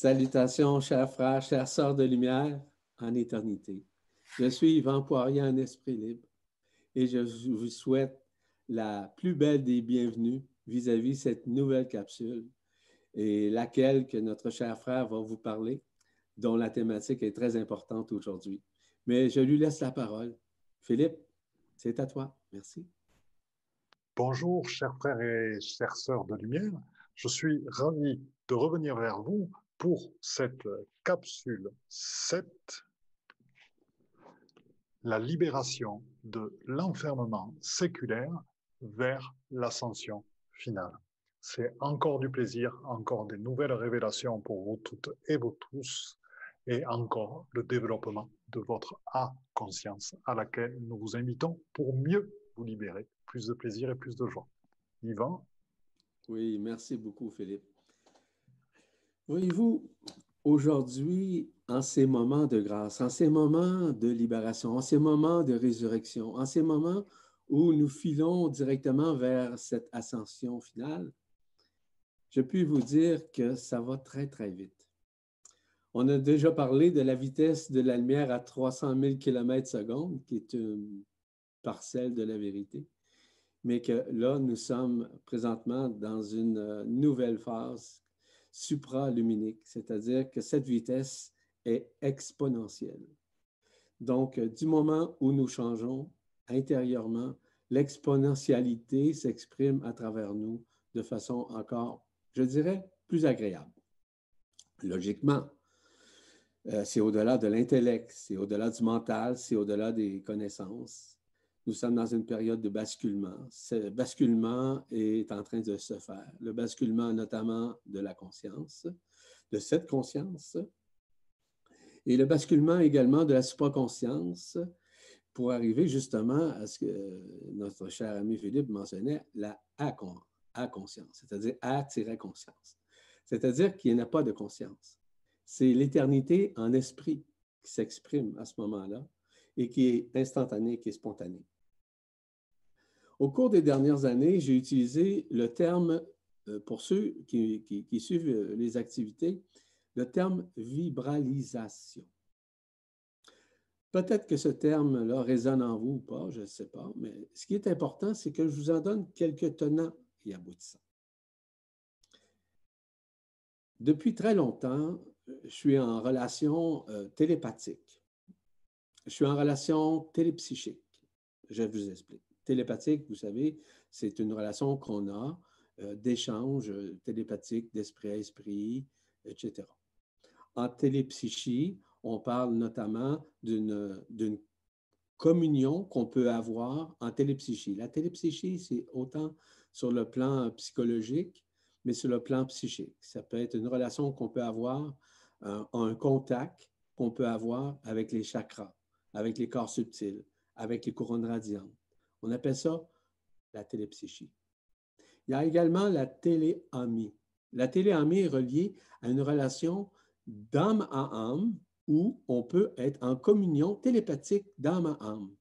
Salutations, chers frères, chères sœurs de lumière en éternité. Je suis Yvan Poirier en esprit libre et je vous souhaite la plus belle des bienvenues vis-à-vis -vis cette nouvelle capsule et laquelle que notre cher frère va vous parler, dont la thématique est très importante aujourd'hui. Mais je lui laisse la parole. Philippe, c'est à toi. Merci. Bonjour, chers frères et chères sœurs de lumière. Je suis ravi de revenir vers vous pour cette capsule 7, la libération de l'enfermement séculaire vers l'ascension finale. C'est encore du plaisir, encore des nouvelles révélations pour vous toutes et vous tous, et encore le développement de votre A-conscience à laquelle nous vous invitons pour mieux vous libérer. Plus de plaisir et plus de joie. Yvan? Oui, merci beaucoup, Philippe. Voyez-vous, aujourd'hui, en ces moments de grâce, en ces moments de libération, en ces moments de résurrection, en ces moments où nous filons directement vers cette ascension finale, je puis vous dire que ça va très, très vite. On a déjà parlé de la vitesse de la lumière à 300 000 km seconde, qui est une parcelle de la vérité, mais que là, nous sommes présentement dans une nouvelle phase supraluminique, c'est-à-dire que cette vitesse est exponentielle. Donc, du moment où nous changeons intérieurement, l'exponentialité s'exprime à travers nous de façon encore, je dirais, plus agréable. Logiquement, euh, c'est au-delà de l'intellect, c'est au-delà du mental, c'est au-delà des connaissances nous sommes dans une période de basculement. Ce basculement est en train de se faire. Le basculement notamment de la conscience, de cette conscience, et le basculement également de la supraconscience pour arriver justement à ce que notre cher ami Philippe mentionnait, la A-conscience, c'est-à-dire A-conscience. C'est-à-dire qu'il n'y a pas de conscience. C'est l'éternité en esprit qui s'exprime à ce moment-là et qui est instantanée, qui est spontanée. Au cours des dernières années, j'ai utilisé le terme, euh, pour ceux qui, suivent euh, les activités, le terme vibralisation. Peut-être que ce terme-là résonne en vous ou pas, je ne sais pas, mais ce qui est important, c'est que je vous en donne quelques tenants et aboutissants. Depuis très longtemps, je suis en relation euh, télépathique. Je suis en relation télépsychique. Je vous explique télépathique, vous savez, c'est une relation qu'on a euh, d'échange télépathique d'esprit à esprit, etc. En télépsychie, on parle notamment d'une communion qu'on peut avoir en télépsychie. La télépsychie, c'est autant sur le plan psychologique, mais sur le plan psychique. Ça peut être une relation qu'on peut avoir, un, un contact qu'on peut avoir avec les chakras, avec les corps subtils, avec les couronnes radiantes, on appelle ça la télépsychie. Il y a également la téléamie. La téléamie est reliée à une relation d'âme à âme où on peut être en communion télépathique d'âme à âme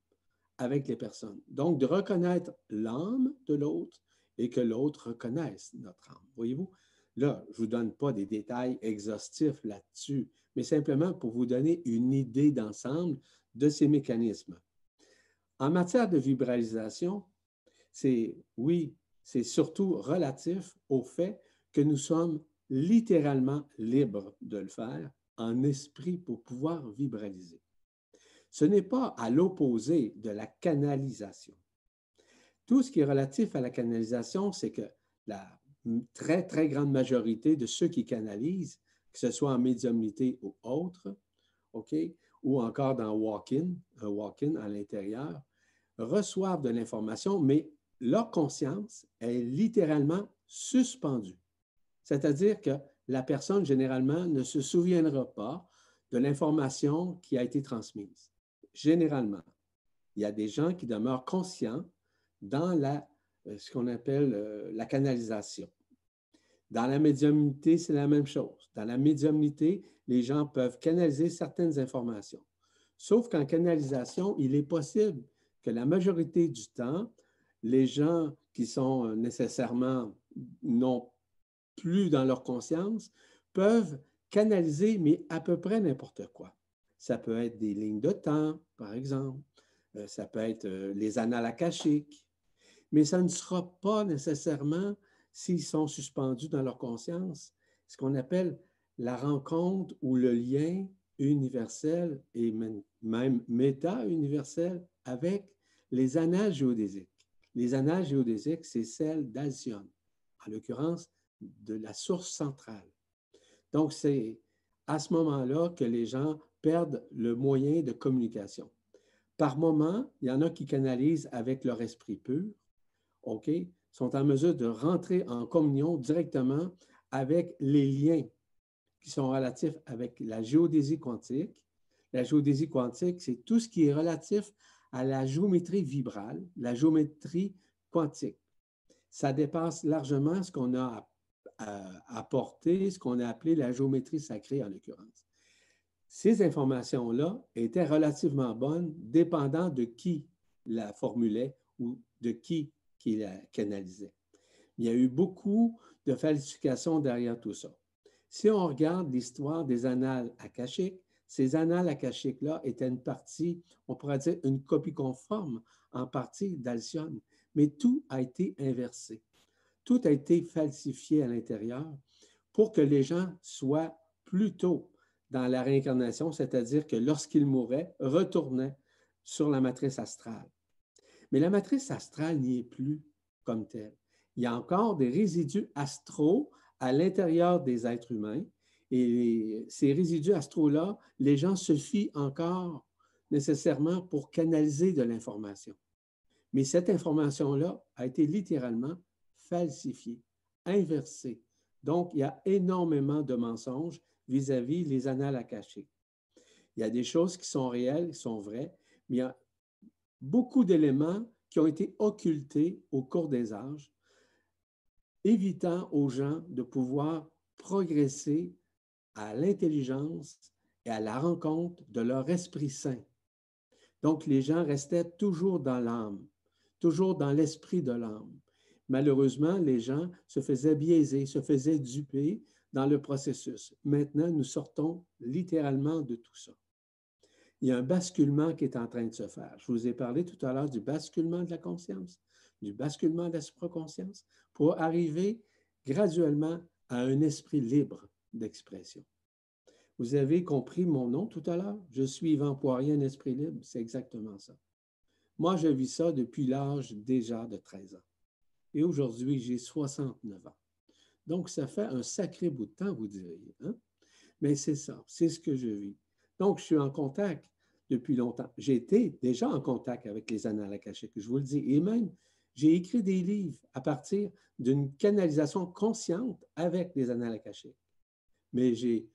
avec les personnes. Donc, de reconnaître l'âme de l'autre et que l'autre reconnaisse notre âme. Voyez-vous? Là, je ne vous donne pas des détails exhaustifs là-dessus, mais simplement pour vous donner une idée d'ensemble de ces mécanismes. En matière de vibralisation, c'est oui, c'est surtout relatif au fait que nous sommes littéralement libres de le faire en esprit pour pouvoir vibraliser. Ce n'est pas à l'opposé de la canalisation. Tout ce qui est relatif à la canalisation, c'est que la très, très grande majorité de ceux qui canalisent, que ce soit en médiumnité ou autre, OK, ou encore dans walk-in, un walk-in à l'intérieur, reçoivent de l'information, mais leur conscience est littéralement suspendue. C'est-à-dire que la personne, généralement, ne se souviendra pas de l'information qui a été transmise. Généralement, il y a des gens qui demeurent conscients dans euh, ce qu'on appelle euh, la canalisation. Dans la médiumnité, c'est la même chose. Dans la médiumnité, les gens peuvent canaliser certaines informations. Sauf qu'en canalisation, il est possible que la majorité du temps, les gens qui sont euh, nécessairement non plus dans leur conscience peuvent canaliser, mais à peu près n'importe quoi. Ça peut être des lignes de temps, par exemple. Euh, ça peut être euh, les annales akashiques. Mais ça ne sera pas nécessairement, s'ils sont suspendus dans leur conscience, ce qu'on appelle la rencontre ou le lien universel et même méta-universel avec les annales géodésiques. Les annales géodésiques, c'est celle d'Alcyone, en l'occurrence de la source centrale. Donc, c'est à ce moment-là que les gens perdent le moyen de communication. Par moment, il y en a qui canalisent avec leur esprit pur, OK, sont en mesure de rentrer en communion directement avec les liens qui sont relatifs avec la géodésie quantique. La géodésie quantique, c'est tout ce qui est relatif à la géométrie vibrale, la géométrie quantique. Ça dépasse largement ce qu'on a apporté, ce qu'on a appelé la géométrie sacrée en l'occurrence. Ces informations-là étaient relativement bonnes, dépendant de qui la formulait ou de qui qui la canalisait. Il y a eu beaucoup de falsifications derrière tout ça. Si on regarde l'histoire des annales akashiques, ces annales akashiques-là étaient une partie, on pourrait dire une copie conforme en partie d'Alcyone, mais tout a été inversé. Tout a été falsifié à l'intérieur pour que les gens soient plutôt dans la réincarnation, c'est-à-dire que lorsqu'ils mouraient, retournaient sur la matrice astrale. Mais la matrice astrale n'y est plus comme telle. Il y a encore des résidus astraux à l'intérieur des êtres humains et ces résidus astraux-là, les gens se fient encore nécessairement pour canaliser de l'information. Mais cette information-là a été littéralement falsifiée, inversée. Donc, il y a énormément de mensonges vis-à-vis les annales akashiques. Il y a des choses qui sont réelles, qui sont vraies, mais il y a beaucoup d'éléments qui ont été occultés au cours des âges, évitant aux gens de pouvoir progresser à l'intelligence et à la rencontre de leur Esprit Saint. Donc, les gens restaient toujours dans l'âme, toujours dans l'esprit de l'âme. Malheureusement, les gens se faisaient biaiser, se faisaient duper dans le processus. Maintenant, nous sortons littéralement de tout ça. Il y a un basculement qui est en train de se faire. Je vous ai parlé tout à l'heure du basculement de la conscience, du basculement de la supraconscience, pour arriver graduellement à un esprit libre d'expression. Vous avez compris mon nom tout à l'heure? Je suis Yvan Poirier, un esprit libre. C'est exactement ça. Moi, je vis ça depuis l'âge déjà de 13 ans. Et aujourd'hui, j'ai 69 ans. Donc, ça fait un sacré bout de temps, vous diriez. Hein? Mais c'est ça, c'est ce que je vis. Donc, je suis en contact depuis longtemps. J'ai été déjà en contact avec les annales je vous le dis. Et même, j'ai écrit des livres à partir d'une canalisation consciente avec les annales. Mais j'ai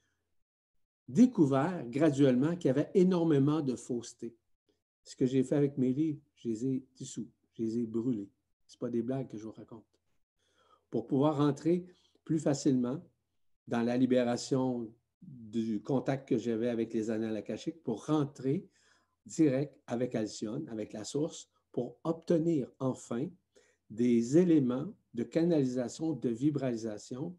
découvert graduellement qu'il y avait énormément de fausseté. Ce que j'ai fait avec mes livres, je les ai dissous, je les ai brûlés. Ce pas des blagues que je vous raconte. Pour pouvoir rentrer plus facilement dans la libération du contact que j'avais avec les annales akashiques pour rentrer direct avec Alcyone, avec la source, pour obtenir enfin des éléments de canalisation, de vibralisation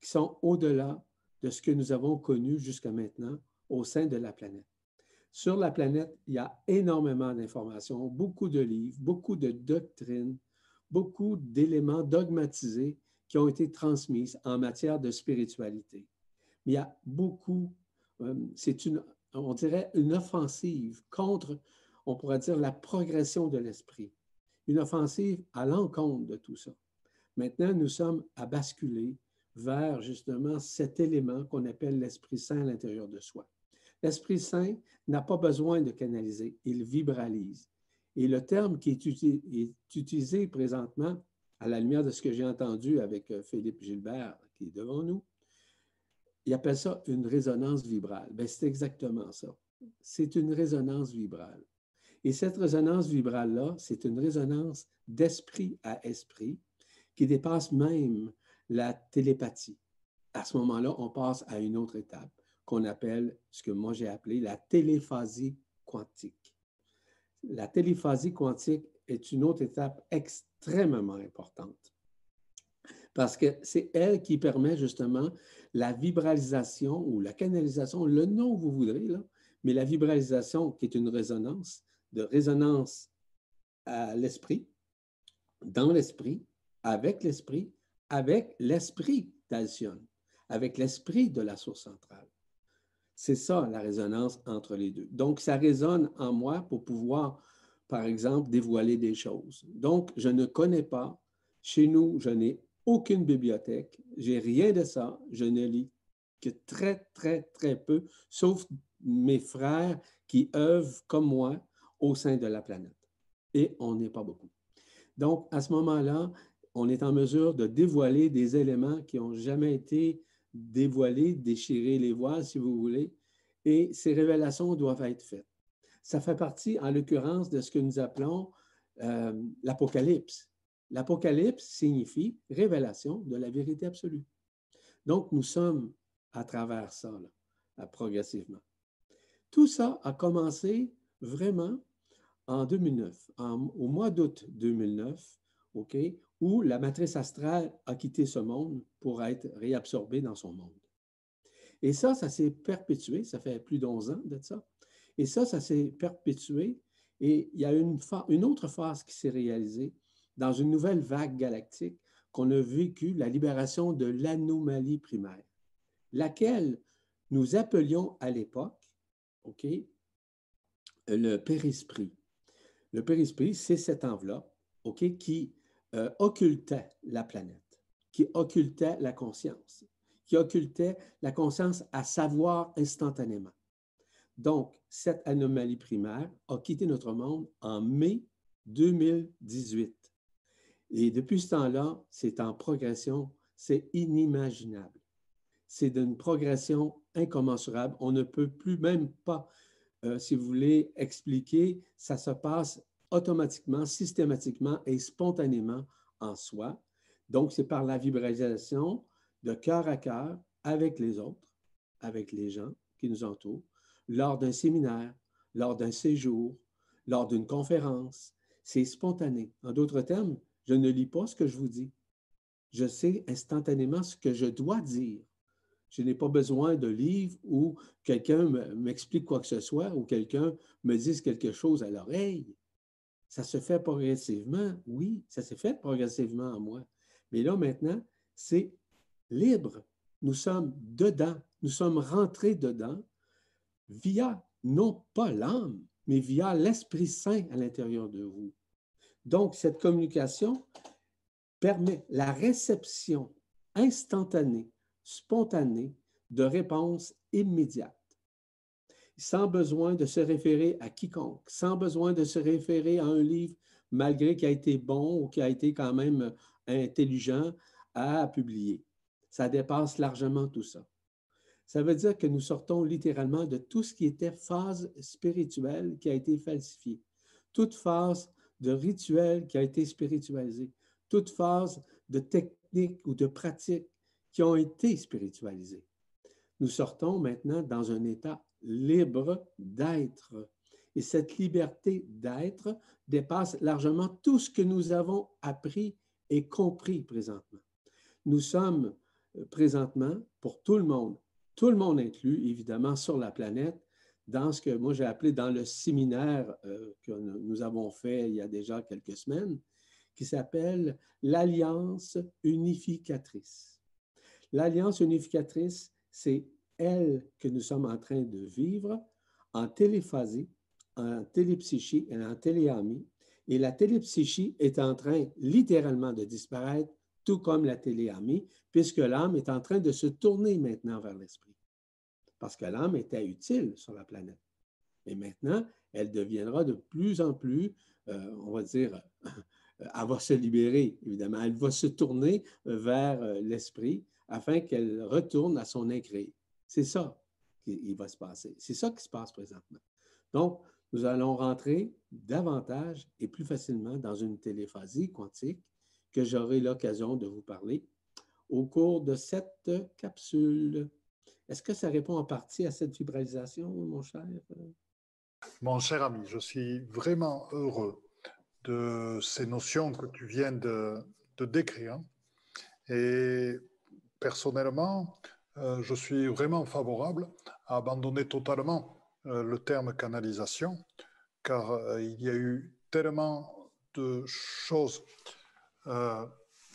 qui sont au-delà de ce que nous avons connu jusqu'à maintenant au sein de la planète. Sur la planète, il y a énormément d'informations, beaucoup de livres, beaucoup de doctrines, beaucoup d'éléments dogmatisés qui ont été transmises en matière de spiritualité. Mais il y a beaucoup, euh, c'est une, on dirait, une offensive contre, on pourrait dire, la progression de l'esprit. Une offensive à l'encontre de tout ça. Maintenant, nous sommes à basculer vers justement cet élément qu'on appelle l'Esprit Saint à l'intérieur de soi. L'Esprit Saint n'a pas besoin de canaliser, il vibralise. Et le terme qui est, utilisé présentement, à la lumière de ce que j'ai entendu avec euh, Philippe Gilbert, qui est devant nous, il appelle ça une résonance vibrale. Ben, c'est exactement ça. C'est une résonance vibrale. Et cette résonance vibrale-là, c'est une résonance d'esprit à esprit qui dépasse même la télépathie. À ce moment-là, on passe à une autre étape qu'on appelle, ce que moi j'ai appelé la téléphasie quantique. La téléphasie quantique est une autre étape extrêmement importante. Parce que c'est elle qui permet justement la vibralisation ou la canalisation, le nom que vous voudrez, là, mais la vibralisation qui est une résonance, de résonance à l'esprit, dans l'esprit, avec l'esprit, avec l'esprit d'Alcyone, avec l'esprit de la source centrale. C'est ça la résonance entre les deux. Donc, ça résonne en moi pour pouvoir, par exemple, dévoiler des choses. Donc, je ne connais pas. Chez nous, je n'ai aucune bibliothèque. J'ai rien de ça. Je ne lis que très, très, très peu, sauf mes frères qui œuvrent comme moi au sein de la planète. Et on n'est pas beaucoup. Donc, à ce moment-là, on est en mesure de dévoiler des éléments qui n'ont jamais été dévoiler, déchirer les voiles, si vous voulez, et ces révélations doivent être faites. Ça fait partie, en l'occurrence, de ce que nous appelons euh, l'Apocalypse. L'Apocalypse signifie révélation de la vérité absolue. Donc, nous sommes à travers ça, progressivement. Tout ça a commencé vraiment en 2009, au mois d'août 2009, OK, où la matrice astrale a quitté ce monde pour être réabsorbée dans son monde. Et ça, ça s'est perpétué, ça fait plus d'11 ans de ça. Et ça, ça s'est perpétué. Et il y a une, une autre phase qui s'est réalisée dans une nouvelle vague galactique qu'on a vécu, la libération de l'anomalie primaire, laquelle nous appelions à l'époque, OK, le périsprit. Le périsprit, c'est cette enveloppe, OK, qui euh, occultait la planète, qui occultait la conscience, qui occultait la conscience à savoir instantanément. Donc, cette anomalie primaire a quitté notre monde en mai 2018. Et depuis ce temps-là, c'est en progression, c'est inimaginable. C'est d'une progression incommensurable. On ne peut plus même pas, euh, si vous voulez, expliquer, ça se passe automatiquement, systématiquement et spontanément en soi. Donc, c'est par la vibration de cœur à cœur avec les autres, avec les gens qui nous entourent, lors d'un séminaire, lors d'un séjour, lors d'une conférence. C'est spontané. En d'autres termes, je ne lis pas ce que je vous dis. Je sais instantanément ce que je dois dire. Je n'ai pas besoin de livres où quelqu'un m'explique quoi que ce soit ou quelqu'un me dise quelque chose à l'oreille. Ça se fait progressivement, oui, ça s'est fait progressivement en moi. Mais là, maintenant, c'est libre. Nous sommes dedans, nous sommes rentrés dedans via non pas l'âme, mais via l'Esprit Saint à l'intérieur de vous. Donc, cette communication permet la réception instantanée, spontanée de réponses immédiates sans besoin de se référer à quiconque, sans besoin de se référer à un livre, malgré qu'il a été bon ou qui a été quand même intelligent à publier. Ça dépasse largement tout ça. Ça veut dire que nous sortons littéralement de tout ce qui était phase spirituelle qui a été falsifiée, toute phase de rituel qui a été spiritualisée, toute phase de technique ou de pratique qui ont été spiritualisées. Nous sortons maintenant dans un état libre d'être. Et cette liberté d'être dépasse largement tout ce que nous avons appris et compris présentement. Nous sommes euh, présentement, pour tout le monde, tout le monde inclus, évidemment, sur la planète, dans ce que moi j'ai appelé dans le séminaire euh, que nous avons fait il y a déjà quelques semaines, qui s'appelle l'Alliance unificatrice. L'Alliance unificatrice, c'est elle que nous sommes en train de vivre en téléphasie, en télépsychie et en téléamie. Et la télépsychie est en train littéralement de disparaître, tout comme la téléamie, puisque l'âme est en train de se tourner maintenant vers l'esprit. Parce que l'âme était utile sur la planète. Et maintenant, elle deviendra de plus en plus, euh, on va dire, elle va se libérer, évidemment. Elle va se tourner vers euh, l'esprit afin qu'elle retourne à son incréé. C'est ça qui va se passer. C'est ça qui se passe présentement. Donc, nous allons rentrer davantage et plus facilement dans une téléphasie quantique que j'aurai l'occasion de vous parler au cours de cette capsule. Est-ce que ça répond en partie à cette vibralisation, mon cher? Mon cher ami, je suis vraiment heureux de ces notions que tu viens de, de décrire Et personnellement, euh, je suis vraiment favorable à abandonner totalement euh, le terme canalisation, car euh, il y a eu tellement de choses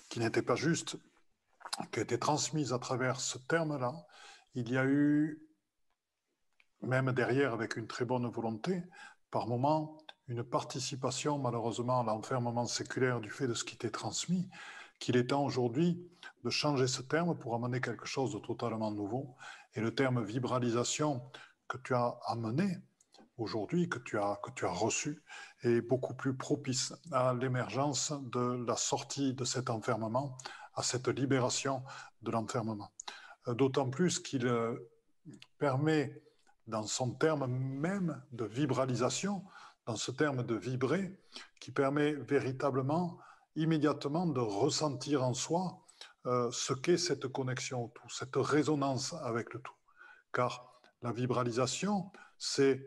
qui n'étaient pas justes, qui été transmises à travers ce terme-là. Il y a eu, même derrière avec une très bonne volonté, par moments, une participation malheureusement à l'enfermement séculaire du fait de ce qui était transmis, qu'il est temps aujourd'hui de changer ce terme pour amener quelque chose de totalement nouveau. Et le terme vibralisation que tu as amené aujourd'hui, que, tu as, que tu as reçu, est beaucoup plus propice à l'émergence de la sortie de cet enfermement, à cette libération de l'enfermement. Euh, d'autant plus qu'il euh, permet, dans son terme même de vibralisation, dans ce terme de vibrer, qui permet véritablement, immédiatement, de ressentir en soi euh, ce qu'est cette connexion au tout, cette résonance avec le tout. Car la vibralisation, c'est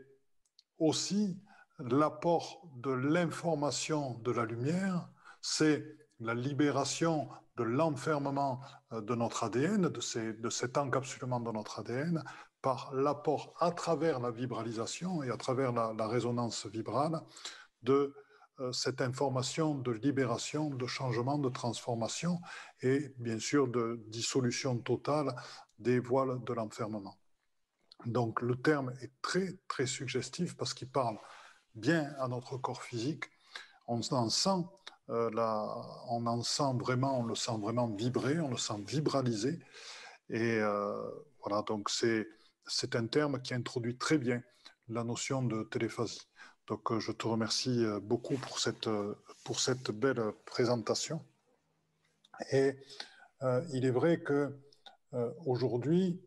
aussi l'apport de l'information de la lumière, c'est la libération de l'enfermement euh, de notre ADN, de, de cet encapsulement de notre ADN, par l'apport à travers la vibralisation et à travers la, résonance vibrale de cette information de libération, de changement, de transformation et bien sûr de dissolution totale des voiles de l'enfermement. Donc le terme est très très suggestif parce qu'il parle bien à notre corps physique. On en sent euh, en vraiment, on le sent vraiment vibrer, on le sent vibraliser. Et euh, voilà, donc c'est un terme qui introduit très bien la notion de téléphasie. Donc euh, je te remercie euh, beaucoup pour cette, euh, pour cette belle présentation. Et il est vrai que aujourd'hui,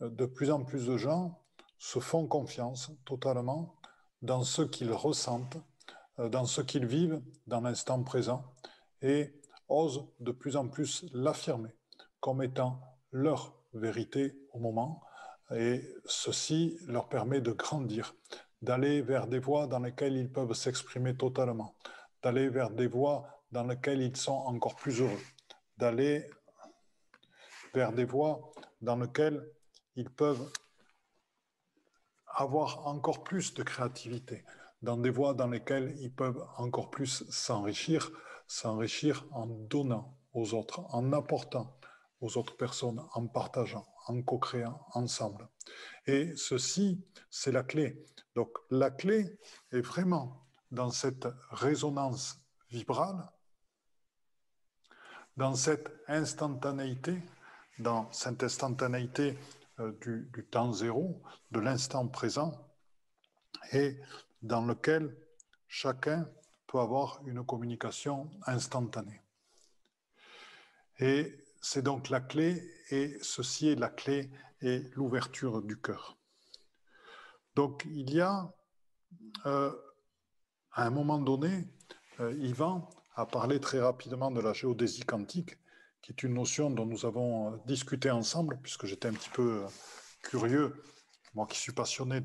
de plus en plus de gens se font confiance totalement dans ce qu'ils ressentent, dans ce qu'ils vivent dans l'instant présent et osent de plus en plus l'affirmer comme étant leur vérité au moment et ceci leur permet de grandir, d'aller vers des voies dans lesquelles ils peuvent s'exprimer totalement, d'aller vers des voies dans lesquelles ils sont encore plus heureux, d'aller vers des voies dans lesquelles ils peuvent avoir encore plus de créativité, dans des voies dans lesquelles ils peuvent encore plus s'enrichir, s'enrichir en donnant aux autres, en apportant aux autres personnes, en partageant en co-créant ensemble. Et ceci, c'est la clé. Donc la clé est vraiment dans cette résonance vibrale, dans cette instantanéité, dans cette instantanéité euh, du, du temps zéro, de l'instant présent, et dans lequel chacun peut avoir une communication instantanée. Et c'est donc la clé, et ceci est la clé et l'ouverture du cœur. Donc il y a, euh, à un moment donné, euh, Yvan a parlé très rapidement de la géodésie quantique, qui est une notion dont nous avons euh, discuté ensemble, puisque j'étais un petit peu curieux, moi qui suis passionné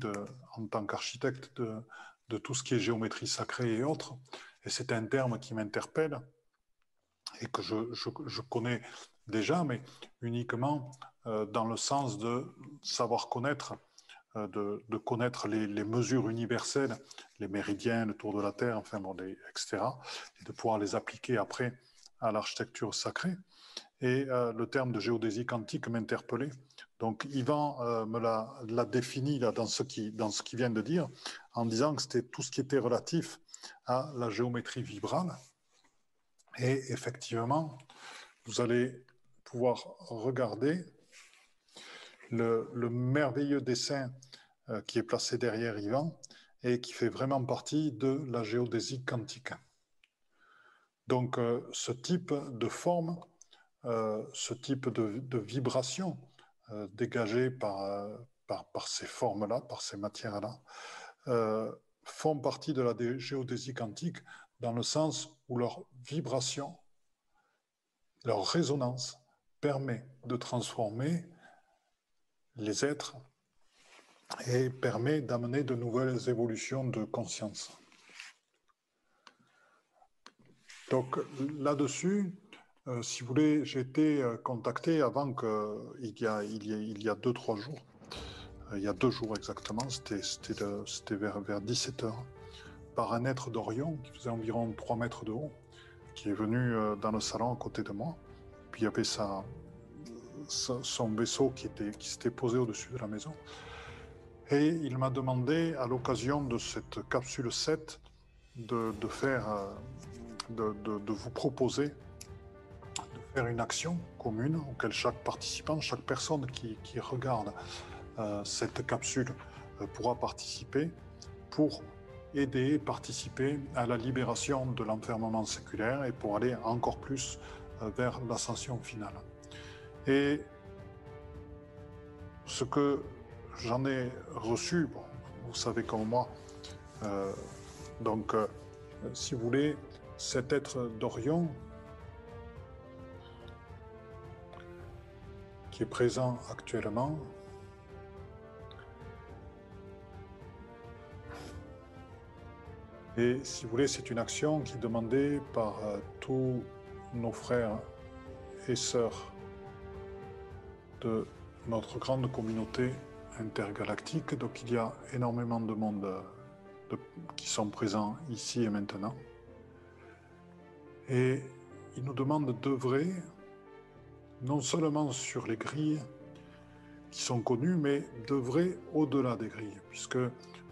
en tant qu'architecte de, tout ce qui est géométrie sacrée et autres, et c'est un terme qui m'interpelle et que je, connais déjà, mais uniquement euh, dans le sens de savoir connaître, euh, de, connaître les, mesures universelles, les méridiens, le tour de la Terre, enfin, bon, etc., et de pouvoir les appliquer après à l'architecture sacrée. Et euh, le terme de géodésie quantique m'interpellait. Donc Yvan me l'a défini là, dans ce qu'il qui vient de dire, en disant que c'était tout ce qui était relatif à la géométrie vibrale. Et effectivement, vous allez pouvoir regarder le, merveilleux dessin euh, qui est placé derrière Yvan et qui fait vraiment partie de la géodésie quantique. Donc euh, ce type de forme, euh, ce type de, vibration dégagée par, par ces formes-là, par ces matières-là, font partie de la géodésie quantique dans le sens où leur vibration, leur résonance permet de transformer les êtres et permet d'amener de nouvelles évolutions de conscience. Donc là-dessus, Euh, si vous voulez, j'ai été euh, contacté avant que, il y a, il y a, il y a deux, trois jours, il y a deux jours exactement, c'était vers, vers 17 h par un être d'Orion qui faisait environ 3 mètres de haut, qui est venu dans le salon à côté de moi. Il y avait son vaisseau qui, était, qui s'était posé au-dessus de la maison. Et il m'a demandé, à l'occasion de cette capsule 7, de, de faire, de, de, de, vous proposer de faire une action commune auquel chaque participant, chaque personne qui, qui regarde euh, cette capsule euh, pourra participer pour aider, participer à la libération de l'enfermement séculaire et pour aller encore plus euh, vers l'ascension finale. Et ce que j'en ai reçu, vous savez comme moi, euh, donc euh, si vous voulez, cet être d'Orion qui est présent actuellement, Et si vous voulez, c'est une action qui est demandée par euh, tous nos frères et sœurs de notre grande communauté intergalactique. Donc il y a énormément de monde euh, qui sont présents ici et maintenant. Et il nous demande d'œuvrer non seulement sur les grilles qui sont connues, mais d'œuvrer au-delà des grilles, puisque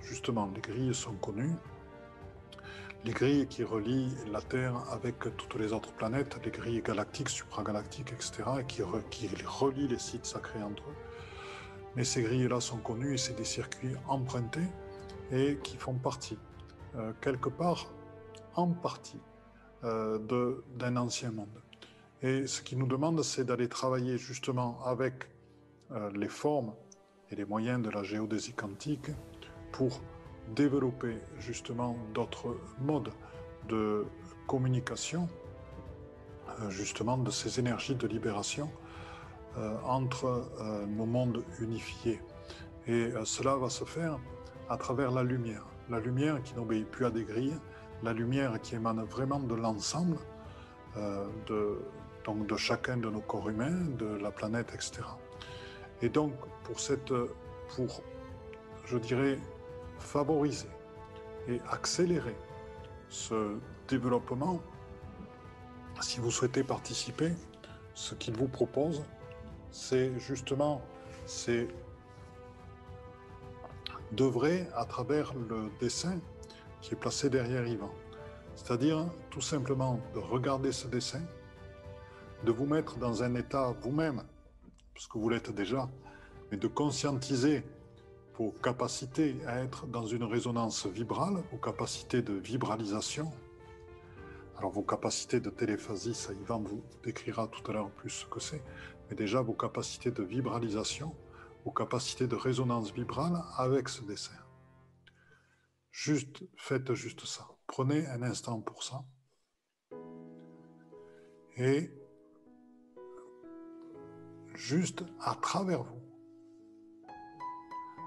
justement les grilles sont connues les grilles qui relient la Terre avec toutes les autres planètes, les grilles galactiques, supragalactiques, etc., et qui, relient les sites sacrés entre eux. Mais ces grilles-là sont connues et c'est des circuits empruntés et qui font partie, euh, quelque part, en partie, euh, d'un ancien monde. Et ce qui nous demande, c'est d'aller travailler justement avec euh, les formes et les moyens de la géodésie quantique pour développer justement d'autres modes de communication, euh, justement de ces énergies de libération euh, entre euh, nos mondes unifiés. Et cela va se faire à travers la lumière. La lumière qui n'obéit plus à des grilles, la lumière qui émane vraiment de l'ensemble, de, de chacun de nos corps humains, de la planète, etc. Et donc, pour cette, pour, je dirais, favoriser et accélérer ce développement, si vous souhaitez participer, ce qu'il vous propose, c'est justement c'est d'œuvrer à travers le dessin qui est placé derrière Yvan. C'est-à-dire tout simplement de regarder ce dessin, de vous mettre dans un état vous-même, parce que vous l'êtes déjà, mais de conscientiser vos capacités à être dans une résonance vibrale, vos capacités de vibralisation. Alors vos capacités de téléphasie, ça Yvan vous décrira tout à l'heure plus ce que c'est, mais déjà vos capacités de vibralisation, vos capacités de résonance vibrale avec ce dessin. Juste, faites juste ça. Prenez un instant pour ça. Et juste à travers vous,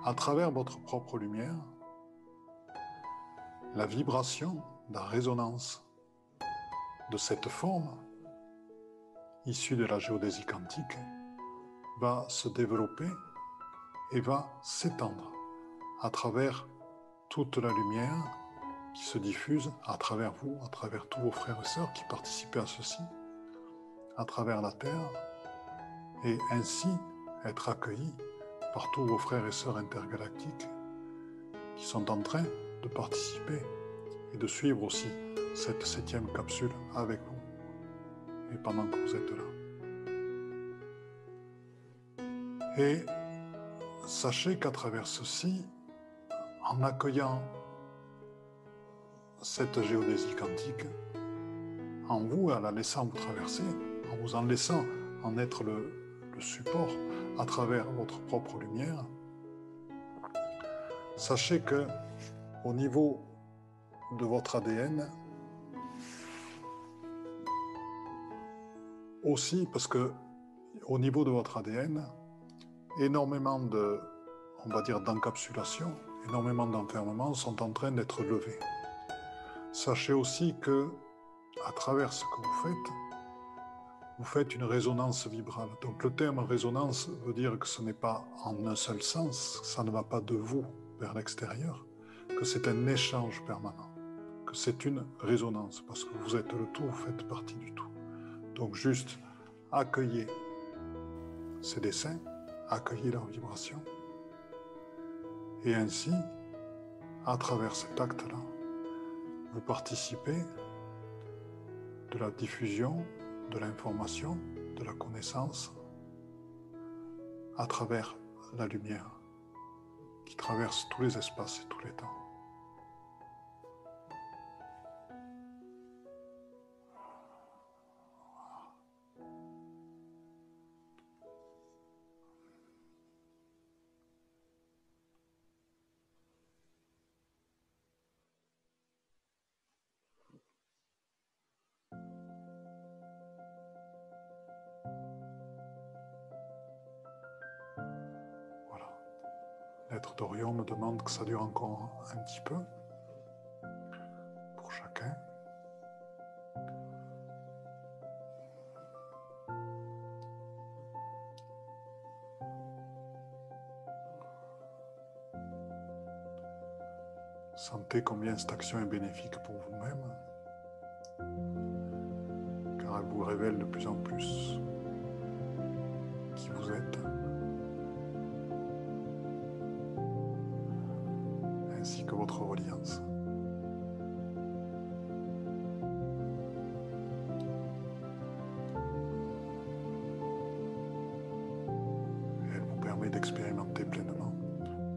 à travers votre propre lumière, la vibration, la résonance de cette forme issue de la géodésie quantique va se développer et va s'étendre à travers toute la lumière qui se diffuse à travers vous, à travers tous vos frères et sœurs qui participaient à ceci, à travers la Terre, et ainsi être accueillis par tous vos frères et sœurs intergalactiques qui sont en train de participer et de suivre aussi cette septième capsule avec vous et pendant que vous êtes là. Et sachez qu'à travers ceci, en accueillant cette géodésie quantique, en vous, en la laissant vous traverser, en vous en laissant en être le, support, à travers votre propre lumière, sachez que au niveau de votre ADN, aussi parce que au niveau de votre ADN, énormément de, on va dire, d'encapsulation, énormément d'enfermements sont en train d'être levés. Sachez aussi que, à travers ce que vous faites, vous faites une résonance vibrale. Donc le terme résonance veut dire que ce n'est pas en un seul sens, ça ne va pas de vous vers l'extérieur, que c'est un échange permanent, que c'est une résonance, parce que vous êtes le tout, vous faites partie du tout. Donc juste accueillez ces dessins, accueillez leurs vibrations, et ainsi, à travers cet acte-là, vous participez de la diffusion de l'information, de la connaissance, à travers la lumière qui traverse tous les espaces et tous les temps. Que ça dure encore un petit peu pour chacun. Sentez combien cette action est bénéfique pour vous-même, car elle vous révèle de plus en plus qui vous êtes. Reliance. elle vous permet d'expérimenter pleinement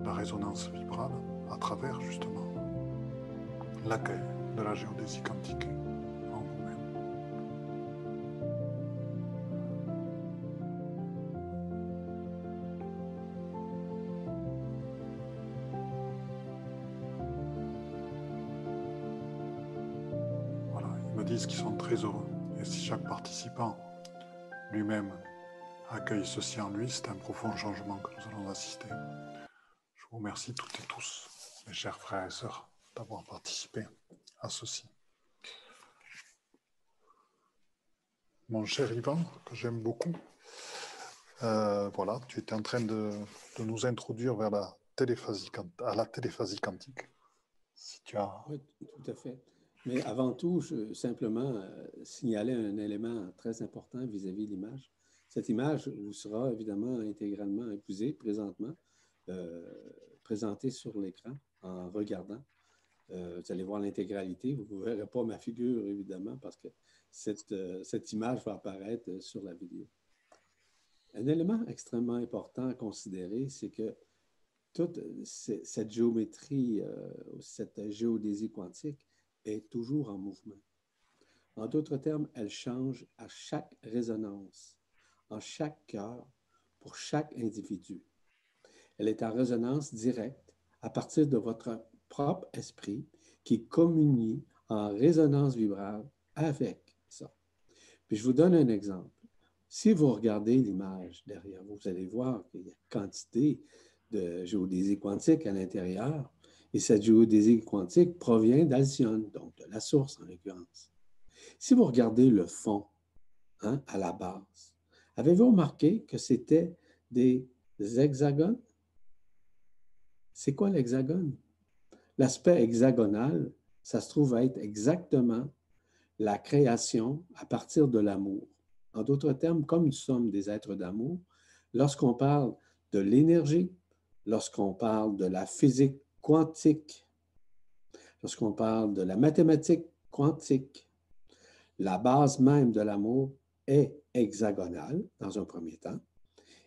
la résonance vibrale à travers justement l'accueil de la géodésie quantique. Lui-même accueille ceci en lui, c'est un profond changement que nous allons assister. Je vous remercie toutes et tous, mes chers frères et sœurs, d'avoir participé à ceci. Mon cher Ivan, que j'aime beaucoup, euh, voilà, tu étais en train de, nous introduire vers la téléphasie, à la téléphasie quantique. Si tu as... Oui, tout à fait. Mais avant tout, je, simplement euh, signaler un élément très important vis-à-vis de l'image. Cette image vous sera évidemment intégralement épousée présentement, euh, présentée sur l'écran en regardant. Euh, vous allez voir l'intégralité. Vous ne verrez pas ma figure, évidemment, parce que cette, cette image va apparaître sur la vidéo. Un élément extrêmement important à considérer, c'est que toute cette géométrie, cette géodésie quantique, est toujours en mouvement. En d'autres termes, elle change à chaque résonance, en chaque cœur, pour chaque individu. Elle est en résonance directe à partir de votre propre esprit qui communie en résonance vibrale avec ça. Puis je vous donne un exemple. Si vous regardez l'image derrière vous, vous allez voir qu'il y a quantité de géodésie quantique à l'intérieur. Et cette géodésie quantique provient d'Alcyone, donc de la source en l'occurrence. Si vous regardez le fond hein, à la base, avez-vous remarqué que c'était des hexagones? C'est quoi l'hexagone? L'aspect hexagonal, ça se trouve être exactement la création à partir de l'amour. En d'autres termes, comme nous sommes des êtres d'amour, lorsqu'on parle de l'énergie, lorsqu'on parle de la physique quantique, lorsqu'on parle de la mathématique quantique, la base même de l'amour est hexagonale dans un premier temps.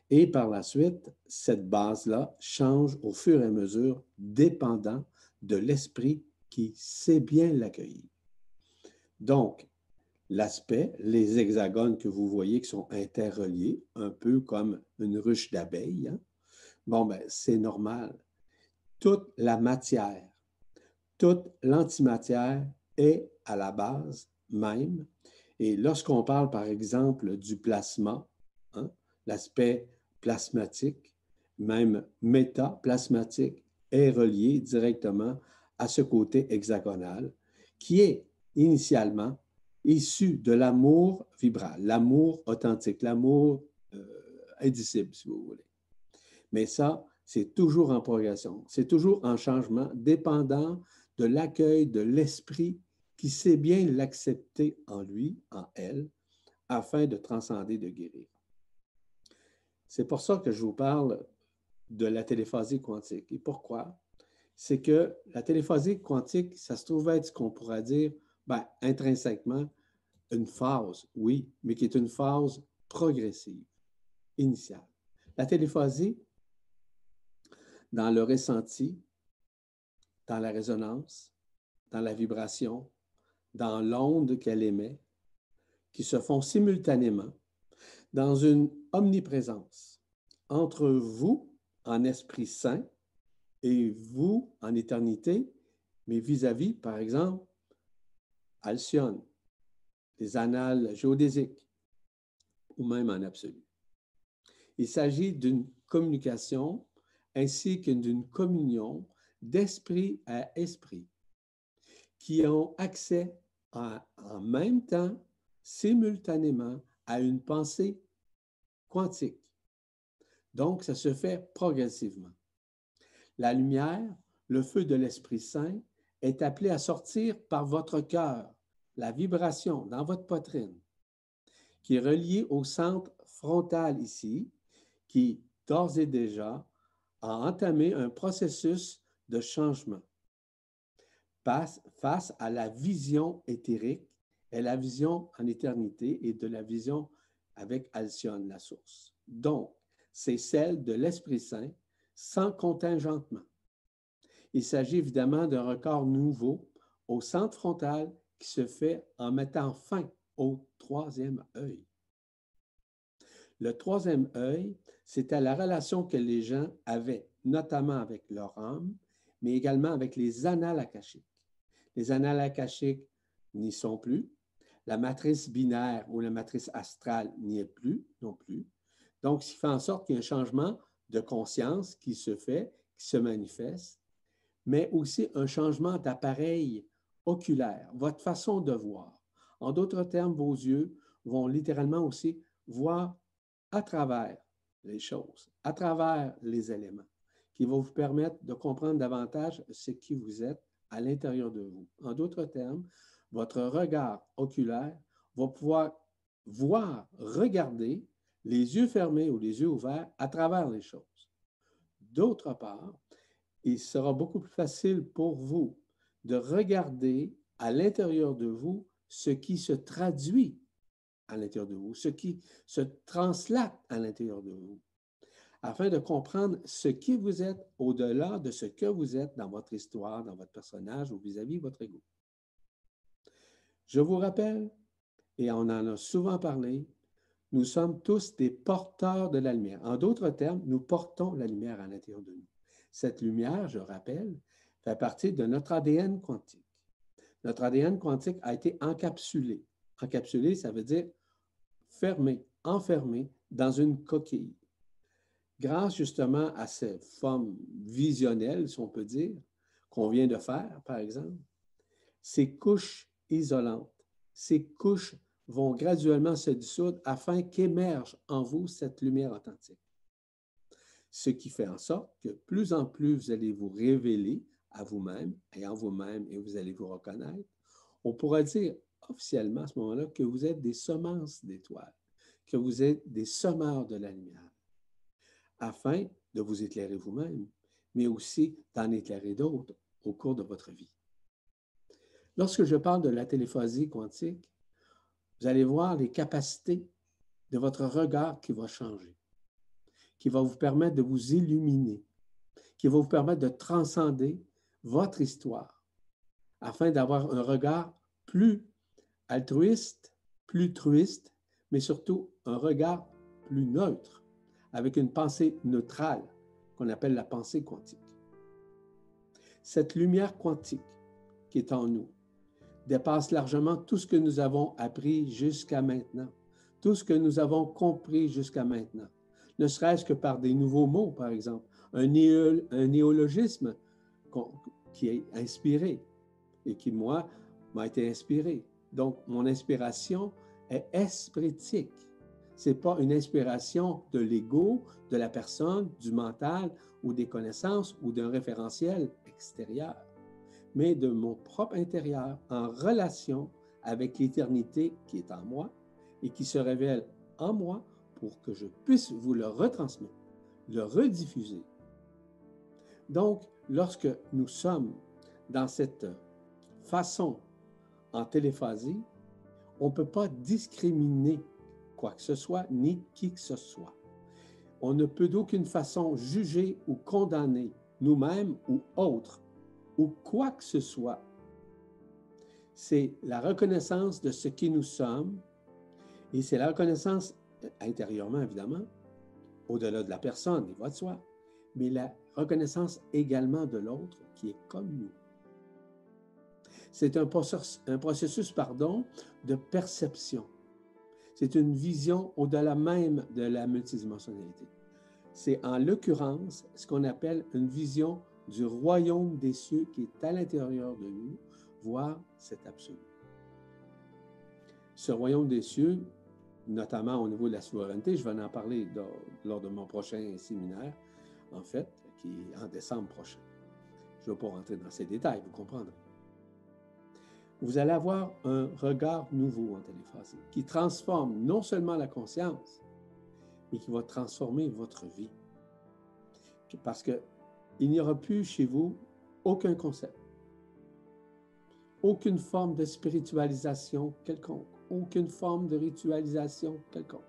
Et par la suite, cette base-là change au fur et à mesure, dépendant de l'esprit qui sait bien l'accueillir. Donc, l'aspect, les hexagones que vous voyez qui sont interreliés, un peu comme une ruche d'abeilles, hein, ben, c'est normal toute la matière, toute l'antimatière est à la base même. Et lorsqu'on parle, par exemple, du plasma, hein, l'aspect plasmatique, même métaplasmatique, est relié directement à ce côté hexagonal qui est initialement issu de l'amour vibral, l'amour authentique, l'amour euh, indicible, si vous voulez. Mais ça, c'est toujours en progression, c'est toujours en changement, dépendant de l'accueil de l'esprit qui sait bien l'accepter en lui, en elle, afin de transcender, de guérir. C'est pour ça que je vous parle de la téléphasie quantique. Et pourquoi? C'est que la téléphasie quantique, ça se trouve être ce qu'on pourrait dire ben, intrinsèquement une phase, oui, mais qui est une phase progressive, initiale. La téléphasie, dans le ressenti, dans la résonance, dans la vibration, dans l'onde qu'elle émet, qui se font simultanément dans une omniprésence entre vous en Esprit Saint et vous en éternité, mais vis-à-vis, par exemple, Alcyone, les annales géodésiques, ou même en absolu. Il s'agit d'une communication ainsi que d'une communion d'esprit à esprit qui ont accès en même temps, simultanément, à une pensée quantique. Donc, ça se fait progressivement. La lumière, le feu de l'Esprit Saint, est appelé à sortir par votre cœur, la vibration dans votre poitrine, qui est reliée au centre frontal ici, qui d'ores et déjà a entamé un processus de changement face à la vision éthérique et la vision en éternité et de la vision avec Alcyone, la source. Donc, c'est celle de l'Esprit Saint sans contingentement. Il s'agit évidemment d'un record nouveau au centre frontal qui se fait en mettant fin au troisième œil. Le troisième œil, c'était la relation que les gens avaient, notamment avec leur âme, mais également avec les annales akashiques. Les annales akashiques n'y sont plus. La matrice binaire ou la matrice astrale n'y est plus non plus. Donc, ce qui fait en sorte qu'il y a un changement de conscience qui se fait, qui se manifeste, mais aussi un changement d'appareil oculaire, votre façon de voir. En d'autres termes, vos yeux vont littéralement aussi voir à travers les choses, à travers les éléments, qui vont vous permettre de comprendre davantage ce qui vous êtes à l'intérieur de vous. En d'autres termes, votre regard oculaire va pouvoir voir, regarder les yeux fermés ou les yeux ouverts à travers les choses. D'autre part, il sera beaucoup plus facile pour vous de regarder à l'intérieur de vous ce qui se traduit à l'intérieur de vous, ce qui se translate à l'intérieur de vous afin de comprendre ce qui vous êtes au-delà de ce que vous êtes dans votre histoire, dans votre personnage ou vis-à-vis de votre ego. Je vous rappelle, et on en a souvent parlé, nous sommes tous des porteurs de la lumière. En d'autres termes, nous portons la lumière à l'intérieur de nous. Cette lumière, je rappelle, fait partie de notre ADN quantique. Notre ADN quantique a été encapsulé. Encapsulé, ça veut dire fermé, enfermé dans une coquille grâce justement à cette forme visionnelle, si on peut dire, qu'on vient de faire, par exemple, ces couches isolantes, ces couches vont graduellement se dissoudre afin qu'émerge en vous cette lumière authentique. Ce qui fait en sorte que plus en plus vous allez vous révéler à vous-même et en vous-même et vous allez vous reconnaître. On pourra dire officiellement à ce moment-là que vous êtes des semences d'étoiles, que vous êtes des semeurs de la lumière afin de vous éclairer vous-même, mais aussi d'en éclairer d'autres au cours de votre vie. Lorsque je parle de la téléphasie quantique, vous allez voir les capacités de votre regard qui va changer, qui va vous permettre de vous illuminer, qui va vous permettre de transcender votre histoire, afin d'avoir un regard plus altruiste, plus truiste, mais surtout un regard plus neutre avec une pensée neutrale qu'on appelle la pensée quantique. Cette lumière quantique qui est en nous dépasse largement tout ce que nous avons appris jusqu'à maintenant, tout ce que nous avons compris jusqu'à maintenant, ne serait-ce que par des nouveaux mots, par exemple, un, néologisme qui est inspiré et qui, moi, m'a été inspiré. Donc, mon inspiration est espritique. Ce n'est pas une inspiration de l'ego, de la personne, du mental ou des connaissances ou d'un référentiel extérieur, mais de mon propre intérieur en relation avec l'éternité qui est en moi et qui se révèle en moi pour que je puisse vous le retransmettre, le rediffuser. Donc, lorsque nous sommes dans cette façon en téléphasie, on ne peut pas discriminer quoi que ce soit, ni qui que ce soit. On ne peut d'aucune façon juger ou condamner nous-mêmes ou autres, ou quoi que ce soit. C'est la reconnaissance de ce qui nous sommes, et c'est la reconnaissance intérieurement, évidemment, au-delà de la personne, il va de soi, mais la reconnaissance également de l'autre qui est comme nous. C'est un processus, pardon, de perception. C'est une vision au-delà même de la multidimensionnalité. C'est en l'occurrence ce qu'on appelle une vision du royaume des cieux qui est à l'intérieur de nous, voire cet absolu. Ce royaume des cieux, notamment au niveau de la souveraineté, je vais en parler lors, de mon prochain séminaire, en fait, qui est en décembre prochain. Je ne vais pas rentrer dans ces détails, vous comprendrez vous allez avoir un regard nouveau en téléphasie qui transforme non seulement la conscience, mais qui va transformer votre vie. Parce qu'il n'y aura plus chez vous aucun concept, aucune forme de spiritualisation quelconque, aucune forme de ritualisation quelconque.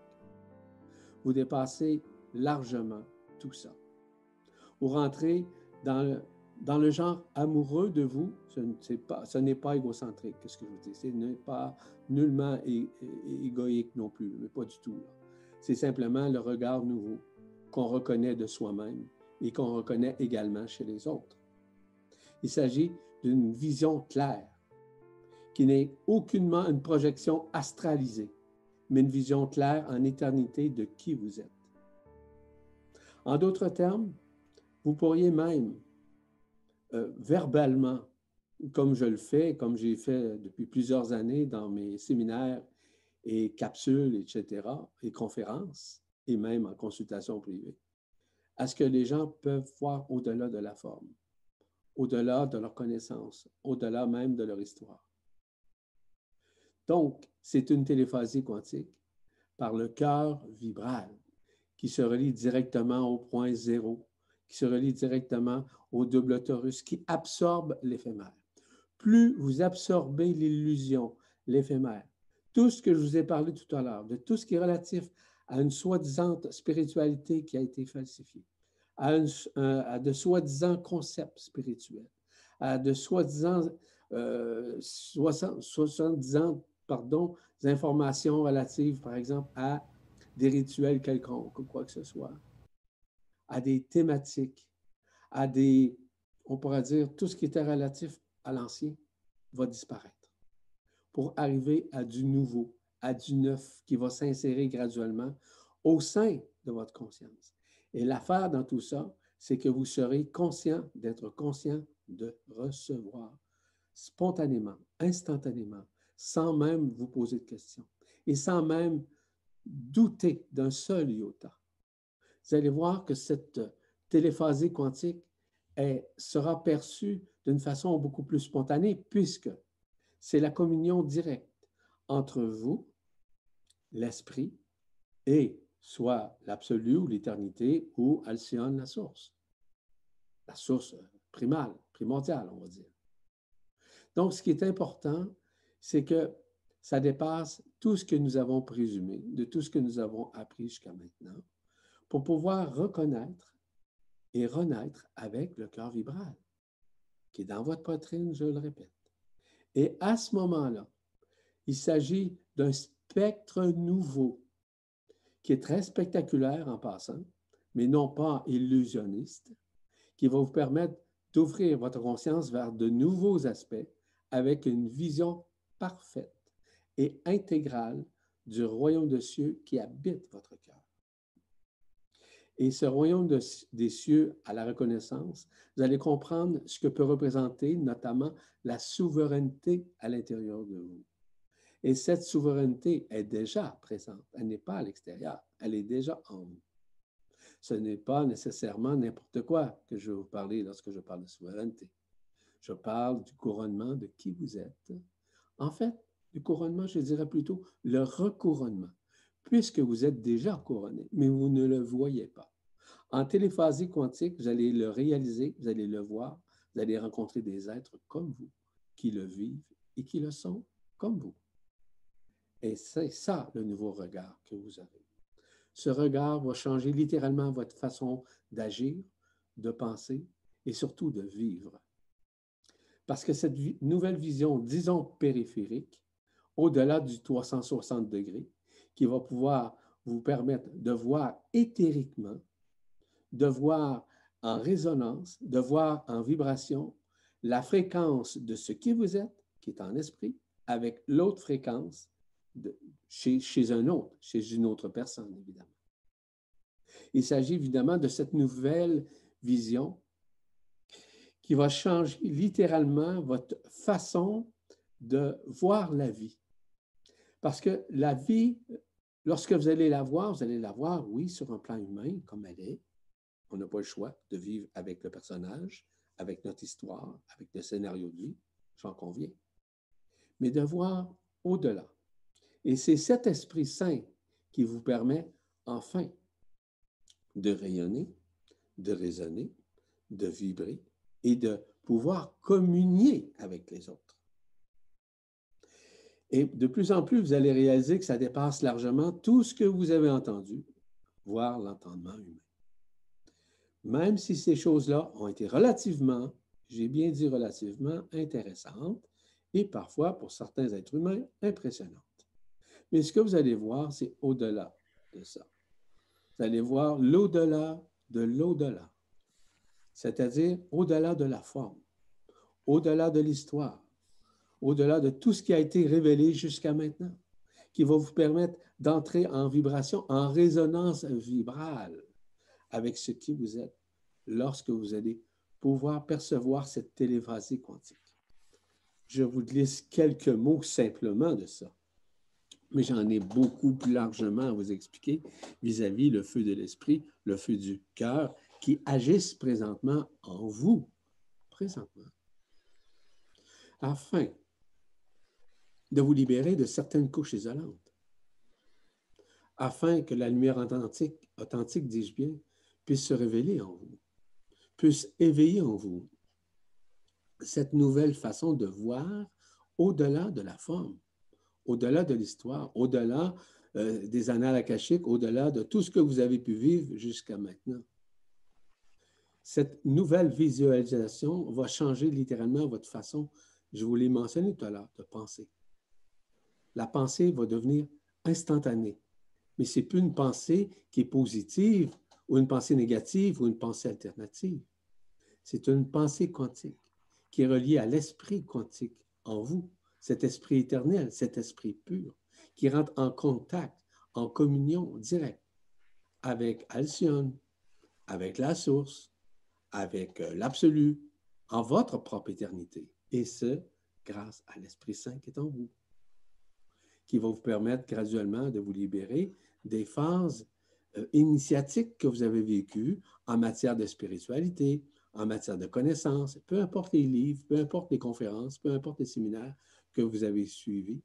Vous dépassez largement tout ça. Vous rentrez dans dans le genre amoureux de vous, ce n'est pas, égocentrique, qu'est-ce que je vous dis. Ce n'est pas nullement égoïque non plus, mais pas du tout. C'est simplement le regard nouveau qu'on reconnaît de soi-même et qu'on reconnaît également chez les autres. Il s'agit d'une vision claire qui n'est aucunement une projection astralisée, mais une vision claire en éternité de qui vous êtes. En d'autres termes, vous pourriez même euh, verbalement, comme je le fais, comme j'ai fait depuis plusieurs années dans mes séminaires et capsules, etc., et conférences, et même en consultation privée, à ce que les gens peuvent voir au-delà de la forme, au-delà de leur connaissance, au-delà même de leur histoire. Donc, c'est une téléphasie quantique par le cœur vibral qui se relie directement au point zéro qui se relie directement au double torus, qui absorbe l'éphémère. Plus vous absorbez l'illusion, l'éphémère, tout ce que je vous ai parlé tout à l'heure, de tout ce qui est relatif à une soi-disant spiritualité qui a été falsifiée, à, de soi-disant concepts spirituels, à de soi-disant euh, 70 pardon, informations relatives, par exemple, à des rituels quelconques ou quoi que ce soit à des thématiques, à des, on pourrait dire, tout ce qui était relatif à l'ancien va disparaître pour arriver à du nouveau, à du neuf qui va s'insérer graduellement au sein de votre conscience. Et l'affaire dans tout ça, c'est que vous serez conscient d'être conscient de recevoir spontanément, instantanément, sans même vous poser de questions et sans même douter d'un seul iota vous allez voir que cette téléphasée quantique sera perçue d'une façon beaucoup plus spontanée puisque c'est la communion directe entre vous, l'esprit, et soit l'absolu ou l'éternité ou Alcyone, la source. La source primale, primordiale, on va dire. Donc, ce qui est important, c'est que ça dépasse tout ce que nous avons présumé, de tout ce que nous avons appris jusqu'à maintenant pour pouvoir reconnaître et renaître avec le cœur vibral qui est dans votre poitrine, je le répète. Et à ce moment-là, il s'agit d'un spectre nouveau qui est très spectaculaire en passant, mais non pas illusionniste, qui va vous permettre d'ouvrir votre conscience vers de nouveaux aspects avec une vision parfaite et intégrale du royaume de cieux qui habite votre cœur. Et ce royaume des cieux à la reconnaissance, vous allez comprendre ce que peut représenter notamment la souveraineté à l'intérieur de vous. Et cette souveraineté est déjà présente. Elle n'est pas à l'extérieur. Elle est déjà en vous. Ce n'est pas nécessairement n'importe quoi que je vais vous parler lorsque je parle de souveraineté. Je parle du couronnement de qui vous êtes. En fait, du couronnement, je dirais plutôt le recouronnement, puisque vous êtes déjà couronné, mais vous ne le voyez pas. En téléphasie quantique, vous allez le réaliser, vous allez le voir, vous allez rencontrer des êtres comme vous, qui le vivent et qui le sont comme vous. Et c'est ça le nouveau regard que vous avez. Ce regard va changer littéralement votre façon d'agir, de penser et surtout de vivre. Parce que cette nouvelle vision, disons périphérique, au-delà du 360 degrés, qui va pouvoir vous permettre de voir éthériquement, de voir en résonance, de voir en vibration la fréquence de ce qui vous êtes, qui est en esprit, avec l'autre fréquence de, chez, chez un autre, chez une autre personne, évidemment. Il s'agit évidemment de cette nouvelle vision qui va changer littéralement votre façon de voir la vie. Parce que la vie, lorsque vous allez la voir, vous allez la voir, oui, sur un plan humain, comme elle est. On n'a pas le choix de vivre avec le personnage, avec notre histoire, avec le scénario de vie, j'en conviens. Mais de voir au-delà. Et c'est cet Esprit Saint qui vous permet enfin de rayonner, de raisonner, de vibrer et de pouvoir communier avec les autres. Et de plus en plus, vous allez réaliser que ça dépasse largement tout ce que vous avez entendu, voire l'entendement humain. Même si ces choses-là ont été relativement, j'ai bien dit relativement, intéressantes et parfois, pour certains êtres humains, impressionnantes. Mais ce que vous allez voir, c'est au-delà de ça. Vous allez voir l'au-delà de l'au-delà, c'est-à-dire au-delà de la forme, au-delà de l'histoire, au-delà de tout ce qui a été révélé jusqu'à maintenant, qui va vous permettre d'entrer en vibration, en résonance vibrale avec ce qui vous êtes lorsque vous allez pouvoir percevoir cette téléphrasie quantique. Je vous glisse quelques mots simplement de ça, mais j'en ai beaucoup plus largement à vous expliquer vis-à-vis -vis le feu de l'esprit, le feu du cœur, qui agissent présentement en vous, présentement, afin de vous libérer de certaines couches isolantes, afin que la lumière authentique, authentique dis-je bien, puisse se révéler en vous, puisse éveiller en vous cette nouvelle façon de voir au-delà de la forme, au-delà de l'histoire, au-delà euh, des annales akashiques, au-delà de tout ce que vous avez pu vivre jusqu'à maintenant. Cette nouvelle visualisation va changer littéralement votre façon, je vous l'ai mentionné tout à l'heure, de penser la pensée va devenir instantanée. Mais ce n'est plus une pensée qui est positive ou une pensée négative ou une pensée alternative. C'est une pensée quantique qui est reliée à l'esprit quantique en vous, cet esprit éternel, cet esprit pur, qui rentre en contact, en communion directe avec Alcyone, avec la source, avec euh, l'absolu, en votre propre éternité. Et ce, grâce à l'Esprit Saint qui est en vous qui va vous permettre graduellement de vous libérer des phases euh, initiatiques que vous avez vécues en matière de spiritualité, en matière de connaissances, peu importe les livres, peu importe les conférences, peu importe les séminaires que vous avez suivis,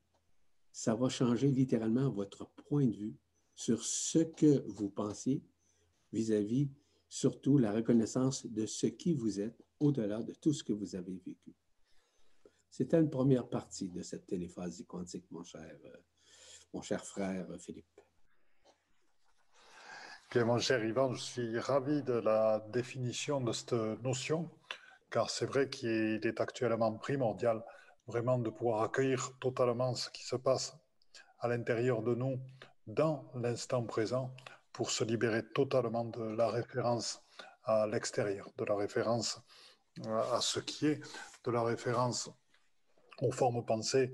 ça va changer littéralement votre point de vue sur ce que vous pensiez vis-à-vis -vis, surtout la reconnaissance de ce qui vous êtes au-delà de tout ce que vous avez vécu. C'était une première partie de cette téléphasie quantique, mon cher, euh, mon cher frère Philippe. mon cher Yvan, je suis ravi de la définition de cette notion, car c'est vrai qu'il est actuellement primordial vraiment de pouvoir accueillir totalement ce qui se passe à l'intérieur de nous dans l'instant présent pour se libérer totalement de la référence à l'extérieur, de la référence à ce qui est, de la référence aux formes pensées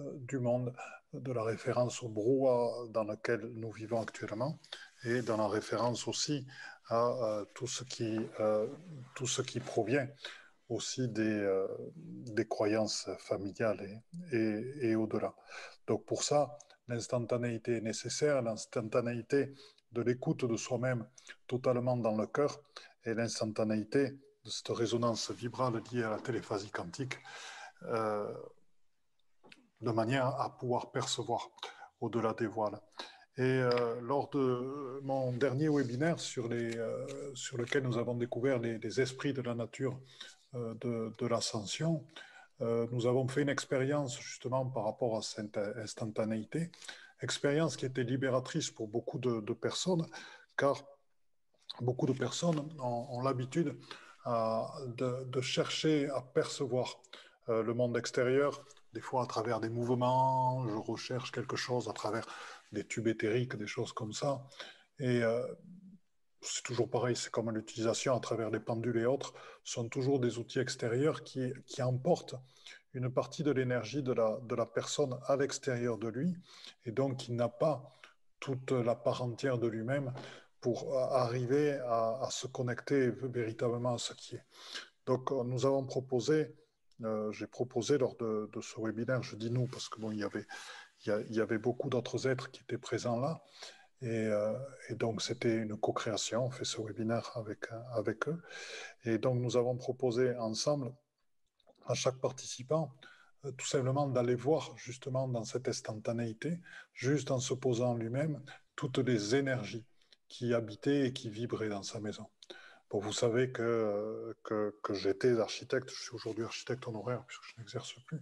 euh, du monde, de la référence au brouhaha dans lequel nous vivons actuellement et dans la référence aussi à euh, tout, ce qui, euh, tout ce qui provient aussi des, des croyances familiales et, et, au-delà. Donc pour ça, l'instantanéité est nécessaire, l'instantanéité de l'écoute de soi-même totalement dans le cœur et l'instantanéité de cette résonance vibrale liée à la téléphasie quantique, de manière à pouvoir percevoir au-delà des voiles. Et euh, lors de mon dernier webinaire sur, les, euh, sur lequel nous avons découvert les, esprits de la nature de, de l'ascension, nous avons fait une expérience justement par rapport à cette instantanéité, expérience qui était libératrice pour beaucoup de, personnes, car beaucoup de personnes ont, l'habitude de, de, chercher à percevoir le monde extérieur des fois à travers des mouvements, je recherche quelque chose à travers des tubes éthériques, des choses comme ça. Et euh, c'est toujours pareil, c'est comme l'utilisation à travers les pendules et autres, sont toujours des outils extérieurs qui, qui emportent une partie de l'énergie de la, de la personne à l'extérieur de lui, et donc il n'a pas toute la part entière de lui-même pour arriver à, à, se connecter véritablement à ce qui est. Donc nous avons proposé euh, j'ai proposé lors de, ce webinaire, je dis nous parce que bon, il y avait, il y, avait beaucoup d'autres êtres qui étaient présents là. Et, euh, donc, c'était une co-création. On fait ce webinaire avec, avec eux. Et donc, nous avons proposé ensemble à chaque participant euh, tout simplement d'aller voir justement dans cette instantanéité, juste en se posant lui-même, toutes les énergies qui habitaient et qui vibraient dans sa maison vous savez que, que, j'étais architecte, je suis aujourd'hui architecte honoraire puisque je n'exerce plus.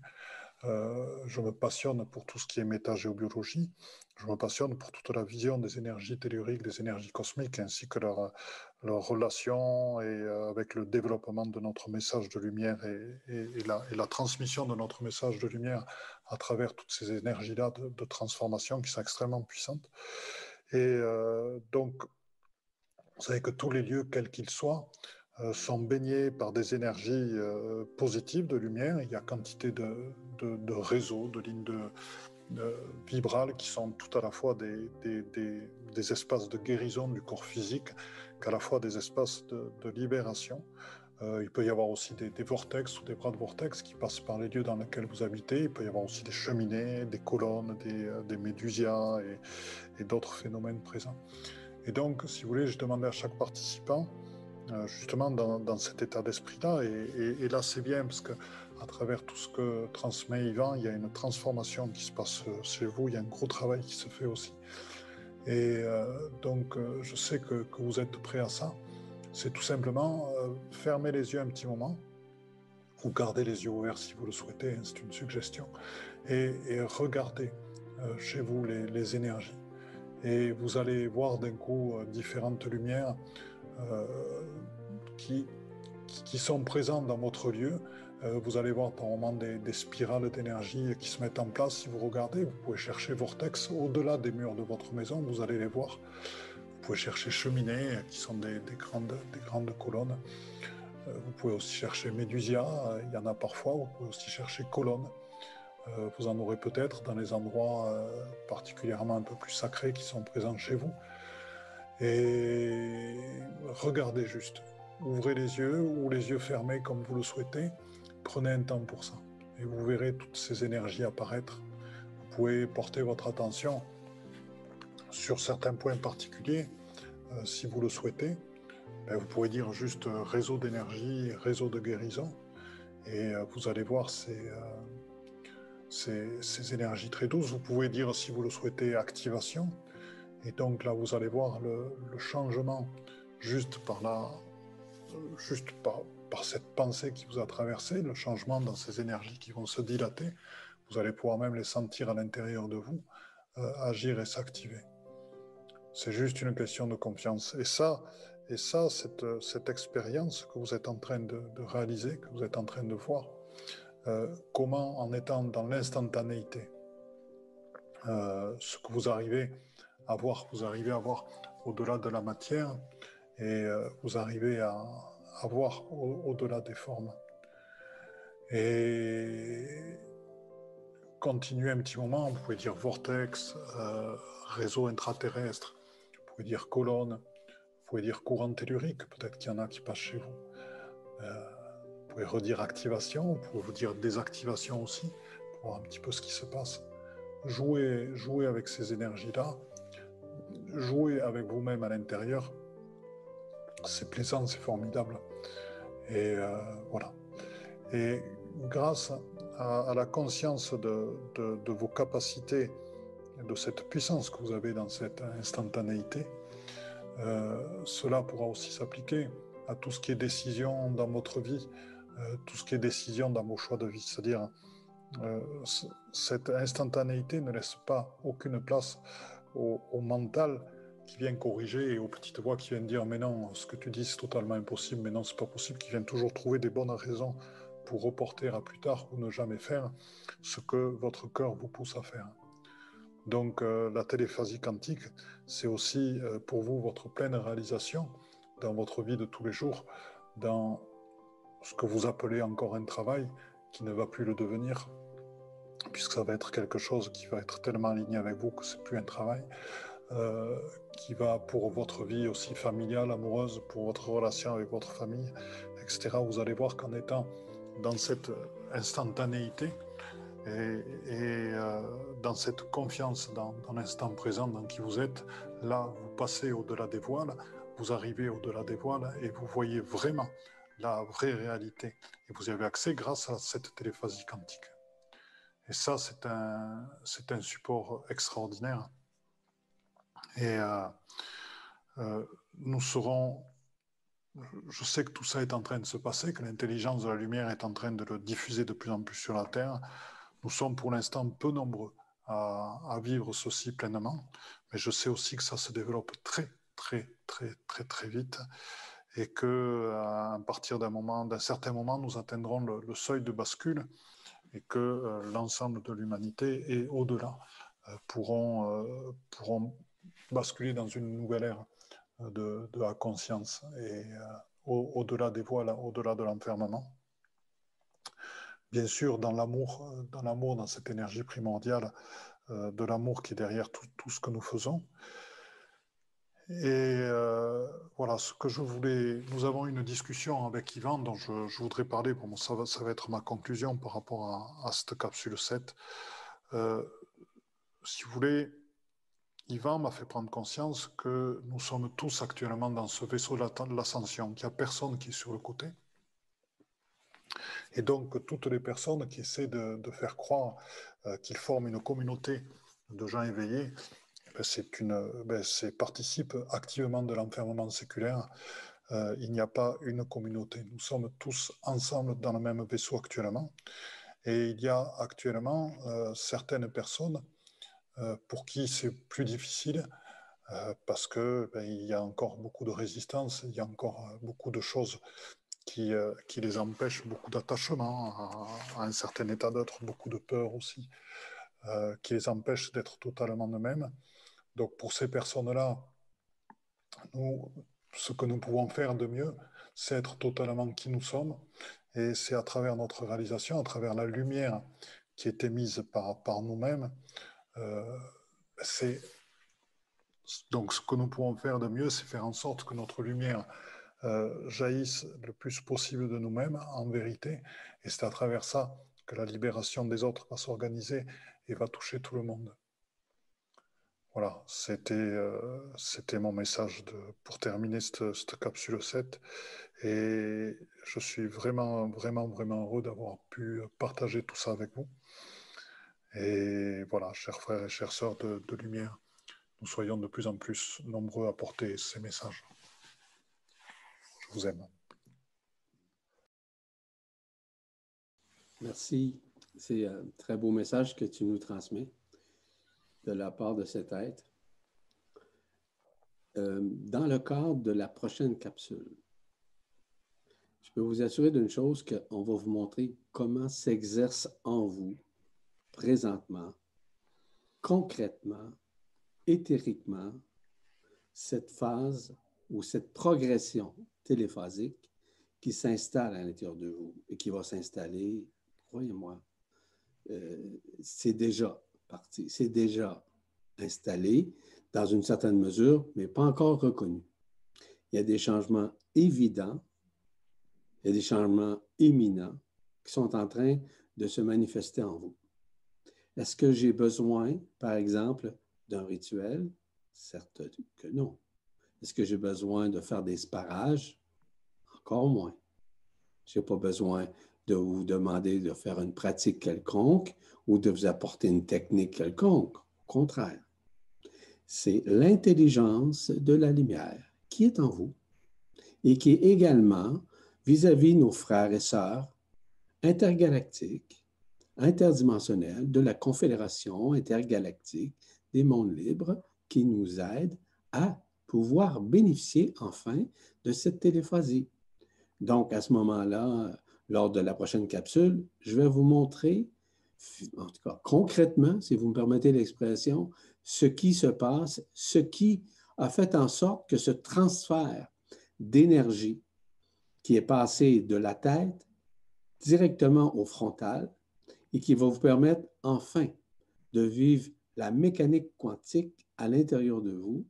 Euh, je me passionne pour tout ce qui est métagéobiologie. Je me passionne pour toute la vision des énergies telluriques, des énergies cosmiques, ainsi que leur, leur relation et, euh, avec le développement de notre message de lumière et, la, transmission de notre message de lumière à travers toutes ces énergies-là de, transformation qui sont extrêmement puissantes. Et euh, donc, vous savez que tous les lieux, quels qu'ils soient, euh, sont baignés par des énergies euh, positives de lumière. Il y a quantité de, réseaux, de lignes vibrales qui sont tout à la fois des, espaces de guérison du corps physique qu'à la fois des espaces de, libération. Euh, il peut y avoir aussi des, vortex ou des bras de vortex qui passent par les lieux dans lesquels vous habitez. Il peut y avoir aussi des cheminées, des colonnes, des, médusias et d'autres phénomènes présents. Et donc, si vous voulez, je demandais à chaque participant, euh, justement dans, cet état d'esprit-là, et, là c'est bien parce que à travers tout ce que transmet Yvan, il y a une transformation qui se passe chez vous, il y a un gros travail qui se fait aussi. Et euh, donc, euh, je sais que, vous êtes prêts à ça. C'est tout simplement fermer les yeux un petit moment, ou garder les yeux ouverts si vous le souhaitez, hein, c'est une suggestion, et, et regardez chez vous les énergies et vous allez voir d'un coup euh, différentes lumières euh, qui, qui sont présentes dans votre lieu. Euh, vous allez voir par moments des, spirales d'énergie qui se mettent en place. Si vous regardez, vous pouvez chercher vortex au-delà des murs de votre maison, vous allez les voir. Vous pouvez chercher cheminées, qui sont des, grandes, des grandes colonnes. Vous pouvez aussi chercher médusia, il y en a parfois. Vous pouvez aussi chercher colonnes. Euh, vous en aurez peut-être dans les endroits euh, particulièrement un peu plus sacrés qui sont présents chez vous. Et regardez juste. Ouvrez les yeux ou les yeux fermés comme vous le souhaitez. Prenez un temps pour ça. Et vous verrez toutes ces énergies apparaître. Vous pouvez porter votre attention sur certains points particuliers euh, si vous le souhaitez. Ben, vous pouvez dire juste réseau d'énergie, réseau de guérison. Et vous allez voir ces énergies très douces. Vous pouvez dire, si vous le souhaitez, activation. Et donc là, vous allez voir le, changement juste par la, juste par, par, cette pensée qui vous a traversé, le changement dans ces énergies qui vont se dilater. Vous allez pouvoir même les sentir à l'intérieur de vous, euh, agir et s'activer. C'est juste une question de confiance. Et ça, et ça cette, cette expérience que vous êtes en train de réaliser, que vous êtes en train de voir, euh, comment, en étant dans l'instantanéité, euh, ce que vous arrivez à voir, vous arrivez à voir au-delà de la matière et euh, vous arrivez à, voir au-delà des formes. Et continuez un petit moment, vous pouvez dire vortex, réseau intraterrestre, vous pouvez dire colonne, vous pouvez dire courant tellurique, peut-être qu'il y en a qui passent chez vous pouvez redire activation, vous pouvez vous dire désactivation aussi, pour voir un petit peu ce qui se passe. Jouez, jouez avec ces énergies-là, jouez avec vous-même à l'intérieur. C'est plaisant, c'est formidable. Et euh, voilà. Et grâce à, la conscience de, vos capacités, de cette puissance que vous avez dans cette instantanéité, euh, cela pourra aussi s'appliquer à tout ce qui est décision dans votre vie, tout ce qui est décision dans vos choix de vie. C'est-à-dire, euh, cette instantanéité ne laisse pas aucune place au, mental qui vient corriger et aux petites voix qui viennent dire mais non, ce que tu dis c'est totalement impossible, mais non, c'est pas possible, qui viennent toujours trouver des bonnes raisons pour reporter à plus tard ou ne jamais faire ce que votre cœur vous pousse à faire. Donc euh, la téléphasie quantique, c'est aussi pour vous votre pleine réalisation dans votre vie de tous les jours, dans ce que vous appelez encore un travail qui ne va plus le devenir, puisque ça va être quelque chose qui va être tellement aligné avec vous que c'est plus un travail, euh, qui va pour votre vie aussi familiale, amoureuse, pour votre relation avec votre famille, etc. Vous allez voir qu'en étant dans cette instantanéité et, euh, dans cette confiance dans, dans l'instant présent dans qui vous êtes, là, vous passez au-delà des voiles, vous arrivez au-delà des voiles et vous voyez vraiment la vraie réalité. Et vous y avez accès grâce à cette téléphasie quantique. Et ça, c'est un, c'est un support extraordinaire. Et euh, euh, nous serons, je sais que tout ça est en train de se passer, que l'intelligence de la lumière est en train de le diffuser de plus en plus sur la Terre. Nous sommes pour l'instant peu nombreux à, à vivre ceci pleinement, mais je sais aussi que ça se développe très, très, très, très, très vite et que à partir d'un moment, d'un certain moment, nous atteindrons le, seuil de bascule et que euh, l'ensemble de l'humanité et au-delà euh, pourront, euh, pourront basculer dans une nouvelle ère de, la conscience et au-delà des voiles, au-delà de l'enfermement. Bien sûr, dans l'amour, dans l'amour, dans cette énergie primordiale de l'amour qui est derrière tout ce que nous faisons. Et euh, voilà ce que je voulais. Nous avons une discussion avec Yvan dont je, voudrais parler. Bon, ça, va, ça va être ma conclusion par rapport à, cette capsule 7. Euh, si vous voulez, Yvan m'a fait prendre conscience que nous sommes tous actuellement dans ce vaisseau de l'ascension, qu'il n'y a personne qui est sur le côté. Et donc, toutes les personnes qui essaient de, faire croire euh, qu'ils forment une communauté de gens éveillés, c'est une, ben, participe activement de l'enfermement séculaire. Euh, il n'y a pas une communauté. Nous sommes tous ensemble dans le même vaisseau actuellement. Et il y a actuellement euh, certaines personnes euh, pour qui c'est plus difficile parce que ben, il y a encore beaucoup de résistance, il y a encore beaucoup de choses qui, qui les empêchent, beaucoup d'attachement à, à, un certain état d'être, beaucoup de peur aussi, qui les empêchent d'être totalement eux-mêmes. Donc pour ces personnes-là, nous, ce que nous pouvons faire de mieux, c'est être totalement qui nous sommes. Et c'est à travers notre réalisation, à travers la lumière qui est émise par, par nous-mêmes, euh, c'est donc ce que nous pouvons faire de mieux, c'est faire en sorte que notre lumière euh, jaillisse le plus possible de nous-mêmes, en vérité. Et c'est à travers ça que la libération des autres va s'organiser et va toucher tout le monde. Voilà, c'était euh, c'était mon message pour terminer cette, cette, capsule 7. Et je suis vraiment, vraiment, vraiment heureux d'avoir pu partager tout ça avec vous. Et voilà, chers frères et chères sœurs de, de lumière, nous soyons de plus en plus nombreux à porter ces messages. Je vous aime. Merci. C'est un très beau message que tu nous transmets de la part de cet être. Euh, dans le cadre de la prochaine capsule, je peux vous assurer d'une chose qu'on va vous montrer comment s'exerce en vous présentement, concrètement, éthériquement, cette phase ou cette progression téléphasique qui s'installe à l'intérieur de vous et qui va s'installer, croyez-moi, euh, c'est déjà c'est déjà installé dans une certaine mesure, mais pas encore reconnu. Il y a des changements évidents, il y a des changements éminents qui sont en train de se manifester en vous. Est-ce que j'ai besoin, par exemple, d'un rituel? Certes que non. Est-ce que j'ai besoin de faire des sparages? Encore moins. Je n'ai pas besoin de vous demander de faire une pratique quelconque ou de vous apporter une technique quelconque. Au contraire, c'est l'intelligence de la lumière qui est en vous et qui est également vis-à-vis nos frères et sœurs intergalactiques, interdimensionnels de la Confédération intergalactique des mondes libres qui nous aide à pouvoir bénéficier enfin de cette téléphasie. Donc, à ce moment-là, lors de la prochaine capsule, je vais vous montrer, en tout cas concrètement, si vous me permettez l'expression, ce qui se passe, ce qui a fait en sorte que ce transfert d'énergie qui est passé de la tête directement au frontal et qui va vous permettre enfin de vivre la mécanique quantique à l'intérieur de vous,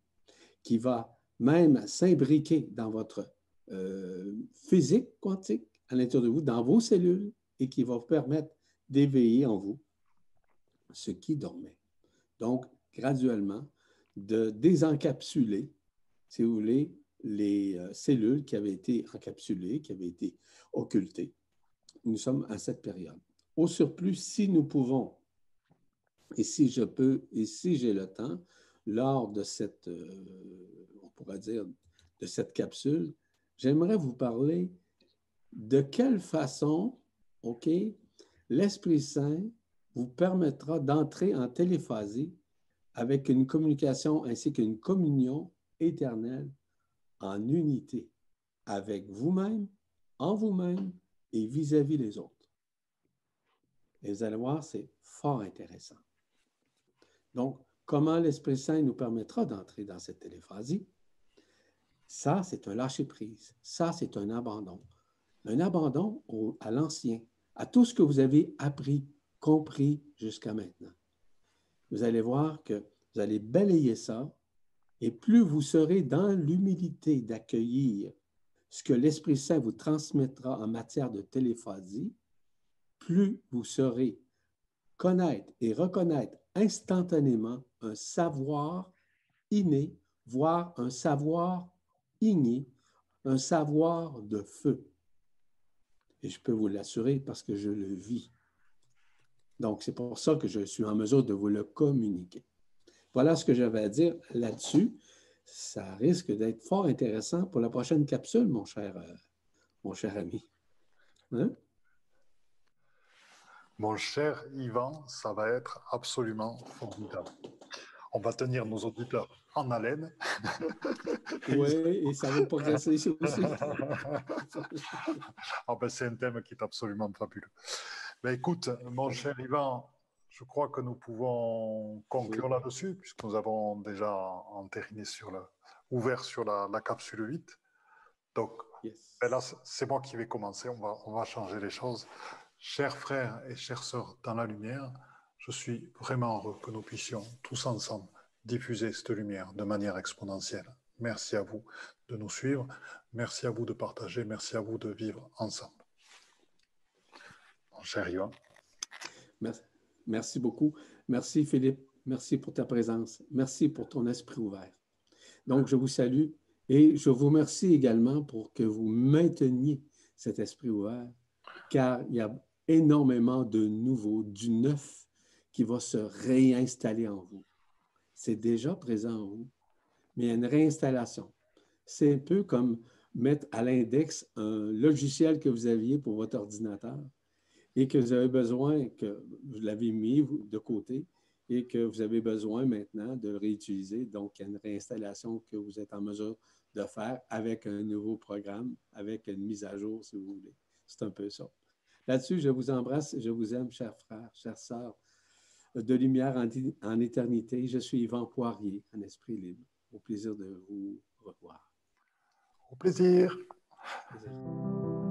qui va même s'imbriquer dans votre euh, physique quantique à l'intérieur de vous, dans vos cellules, et qui va vous permettre d'éveiller en vous ce qui dormait. Donc, graduellement, de désencapsuler, si vous voulez, les euh, cellules qui avaient été encapsulées, qui avaient été occultées. Nous sommes à cette période. Au surplus, si nous pouvons, et si je peux, et si j'ai le temps, lors de cette, euh, on pourrait dire, de cette capsule, j'aimerais vous parler de quelle façon, OK, l'Esprit Saint vous permettra d'entrer en téléphasie avec une communication ainsi qu'une communion éternelle en unité avec vous-même, en vous-même et vis-à-vis les autres? Et vous allez voir, c'est fort intéressant. Donc, comment l'Esprit Saint nous permettra d'entrer dans cette téléphasie? Ça, c'est un lâcher-prise. Ça, c'est un abandon. Un abandon à l'ancien, à tout ce que vous avez appris, compris jusqu'à maintenant. Vous allez voir que vous allez balayer ça et plus vous serez dans l'humilité d'accueillir ce que l'Esprit Saint vous transmettra en matière de téléphasie, plus vous saurez connaître et reconnaître instantanément un savoir inné, voire un savoir igné, un savoir de feu. Et je peux vous l'assurer parce que je le vis. Donc, c'est pour ça que je suis en mesure de vous le communiquer. Voilà ce que j'avais à dire là-dessus. Ça risque d'être fort intéressant pour la prochaine capsule, mon cher, euh, mon cher ami. Hein? Mon cher Yvan, ça va être absolument formidable. On va tenir nos auditeurs en haleine. oui, et ça va progresser aussi. ah ben, c'est un thème qui est absolument fabuleux. Ben, écoute, mon cher Yvan, je crois que nous pouvons conclure là-dessus, puisque nous avons déjà entériné sur le, ouvert sur la, capsule 8. Donc, ben là, c'est moi qui vais commencer. On va, on va changer les choses. Chers frères et chères sœurs dans la lumière, je suis vraiment heureux que nous puissions tous ensemble diffuser cette lumière de manière exponentielle. Merci à vous de nous suivre. Merci à vous de partager. Merci à vous de vivre ensemble. Mon cher Yvan. Merci. Beaucoup. Merci Philippe. Merci pour ta présence. Merci pour ton esprit ouvert. Donc, je vous salue et je vous remercie également pour que vous mainteniez cet esprit ouvert, car il y a énormément de nouveau, du neuf qui va se réinstaller en vous. C'est déjà présent en vous, mais il y a une réinstallation. C'est un peu comme mettre à l'index un logiciel que vous aviez pour votre ordinateur et que vous avez besoin, que vous l'avez mis de côté et que vous avez besoin maintenant de le réutiliser. Donc, il y a une réinstallation que vous êtes en mesure de faire avec un nouveau programme, avec une mise à jour, si vous voulez. C'est un peu ça. Là-dessus, je vous embrasse, je vous aime, chers frères, chères sœurs de lumière en, en éternité. Je suis Yvan Poirier, un esprit libre. Au plaisir de vous revoir. Au plaisir. Au plaisir.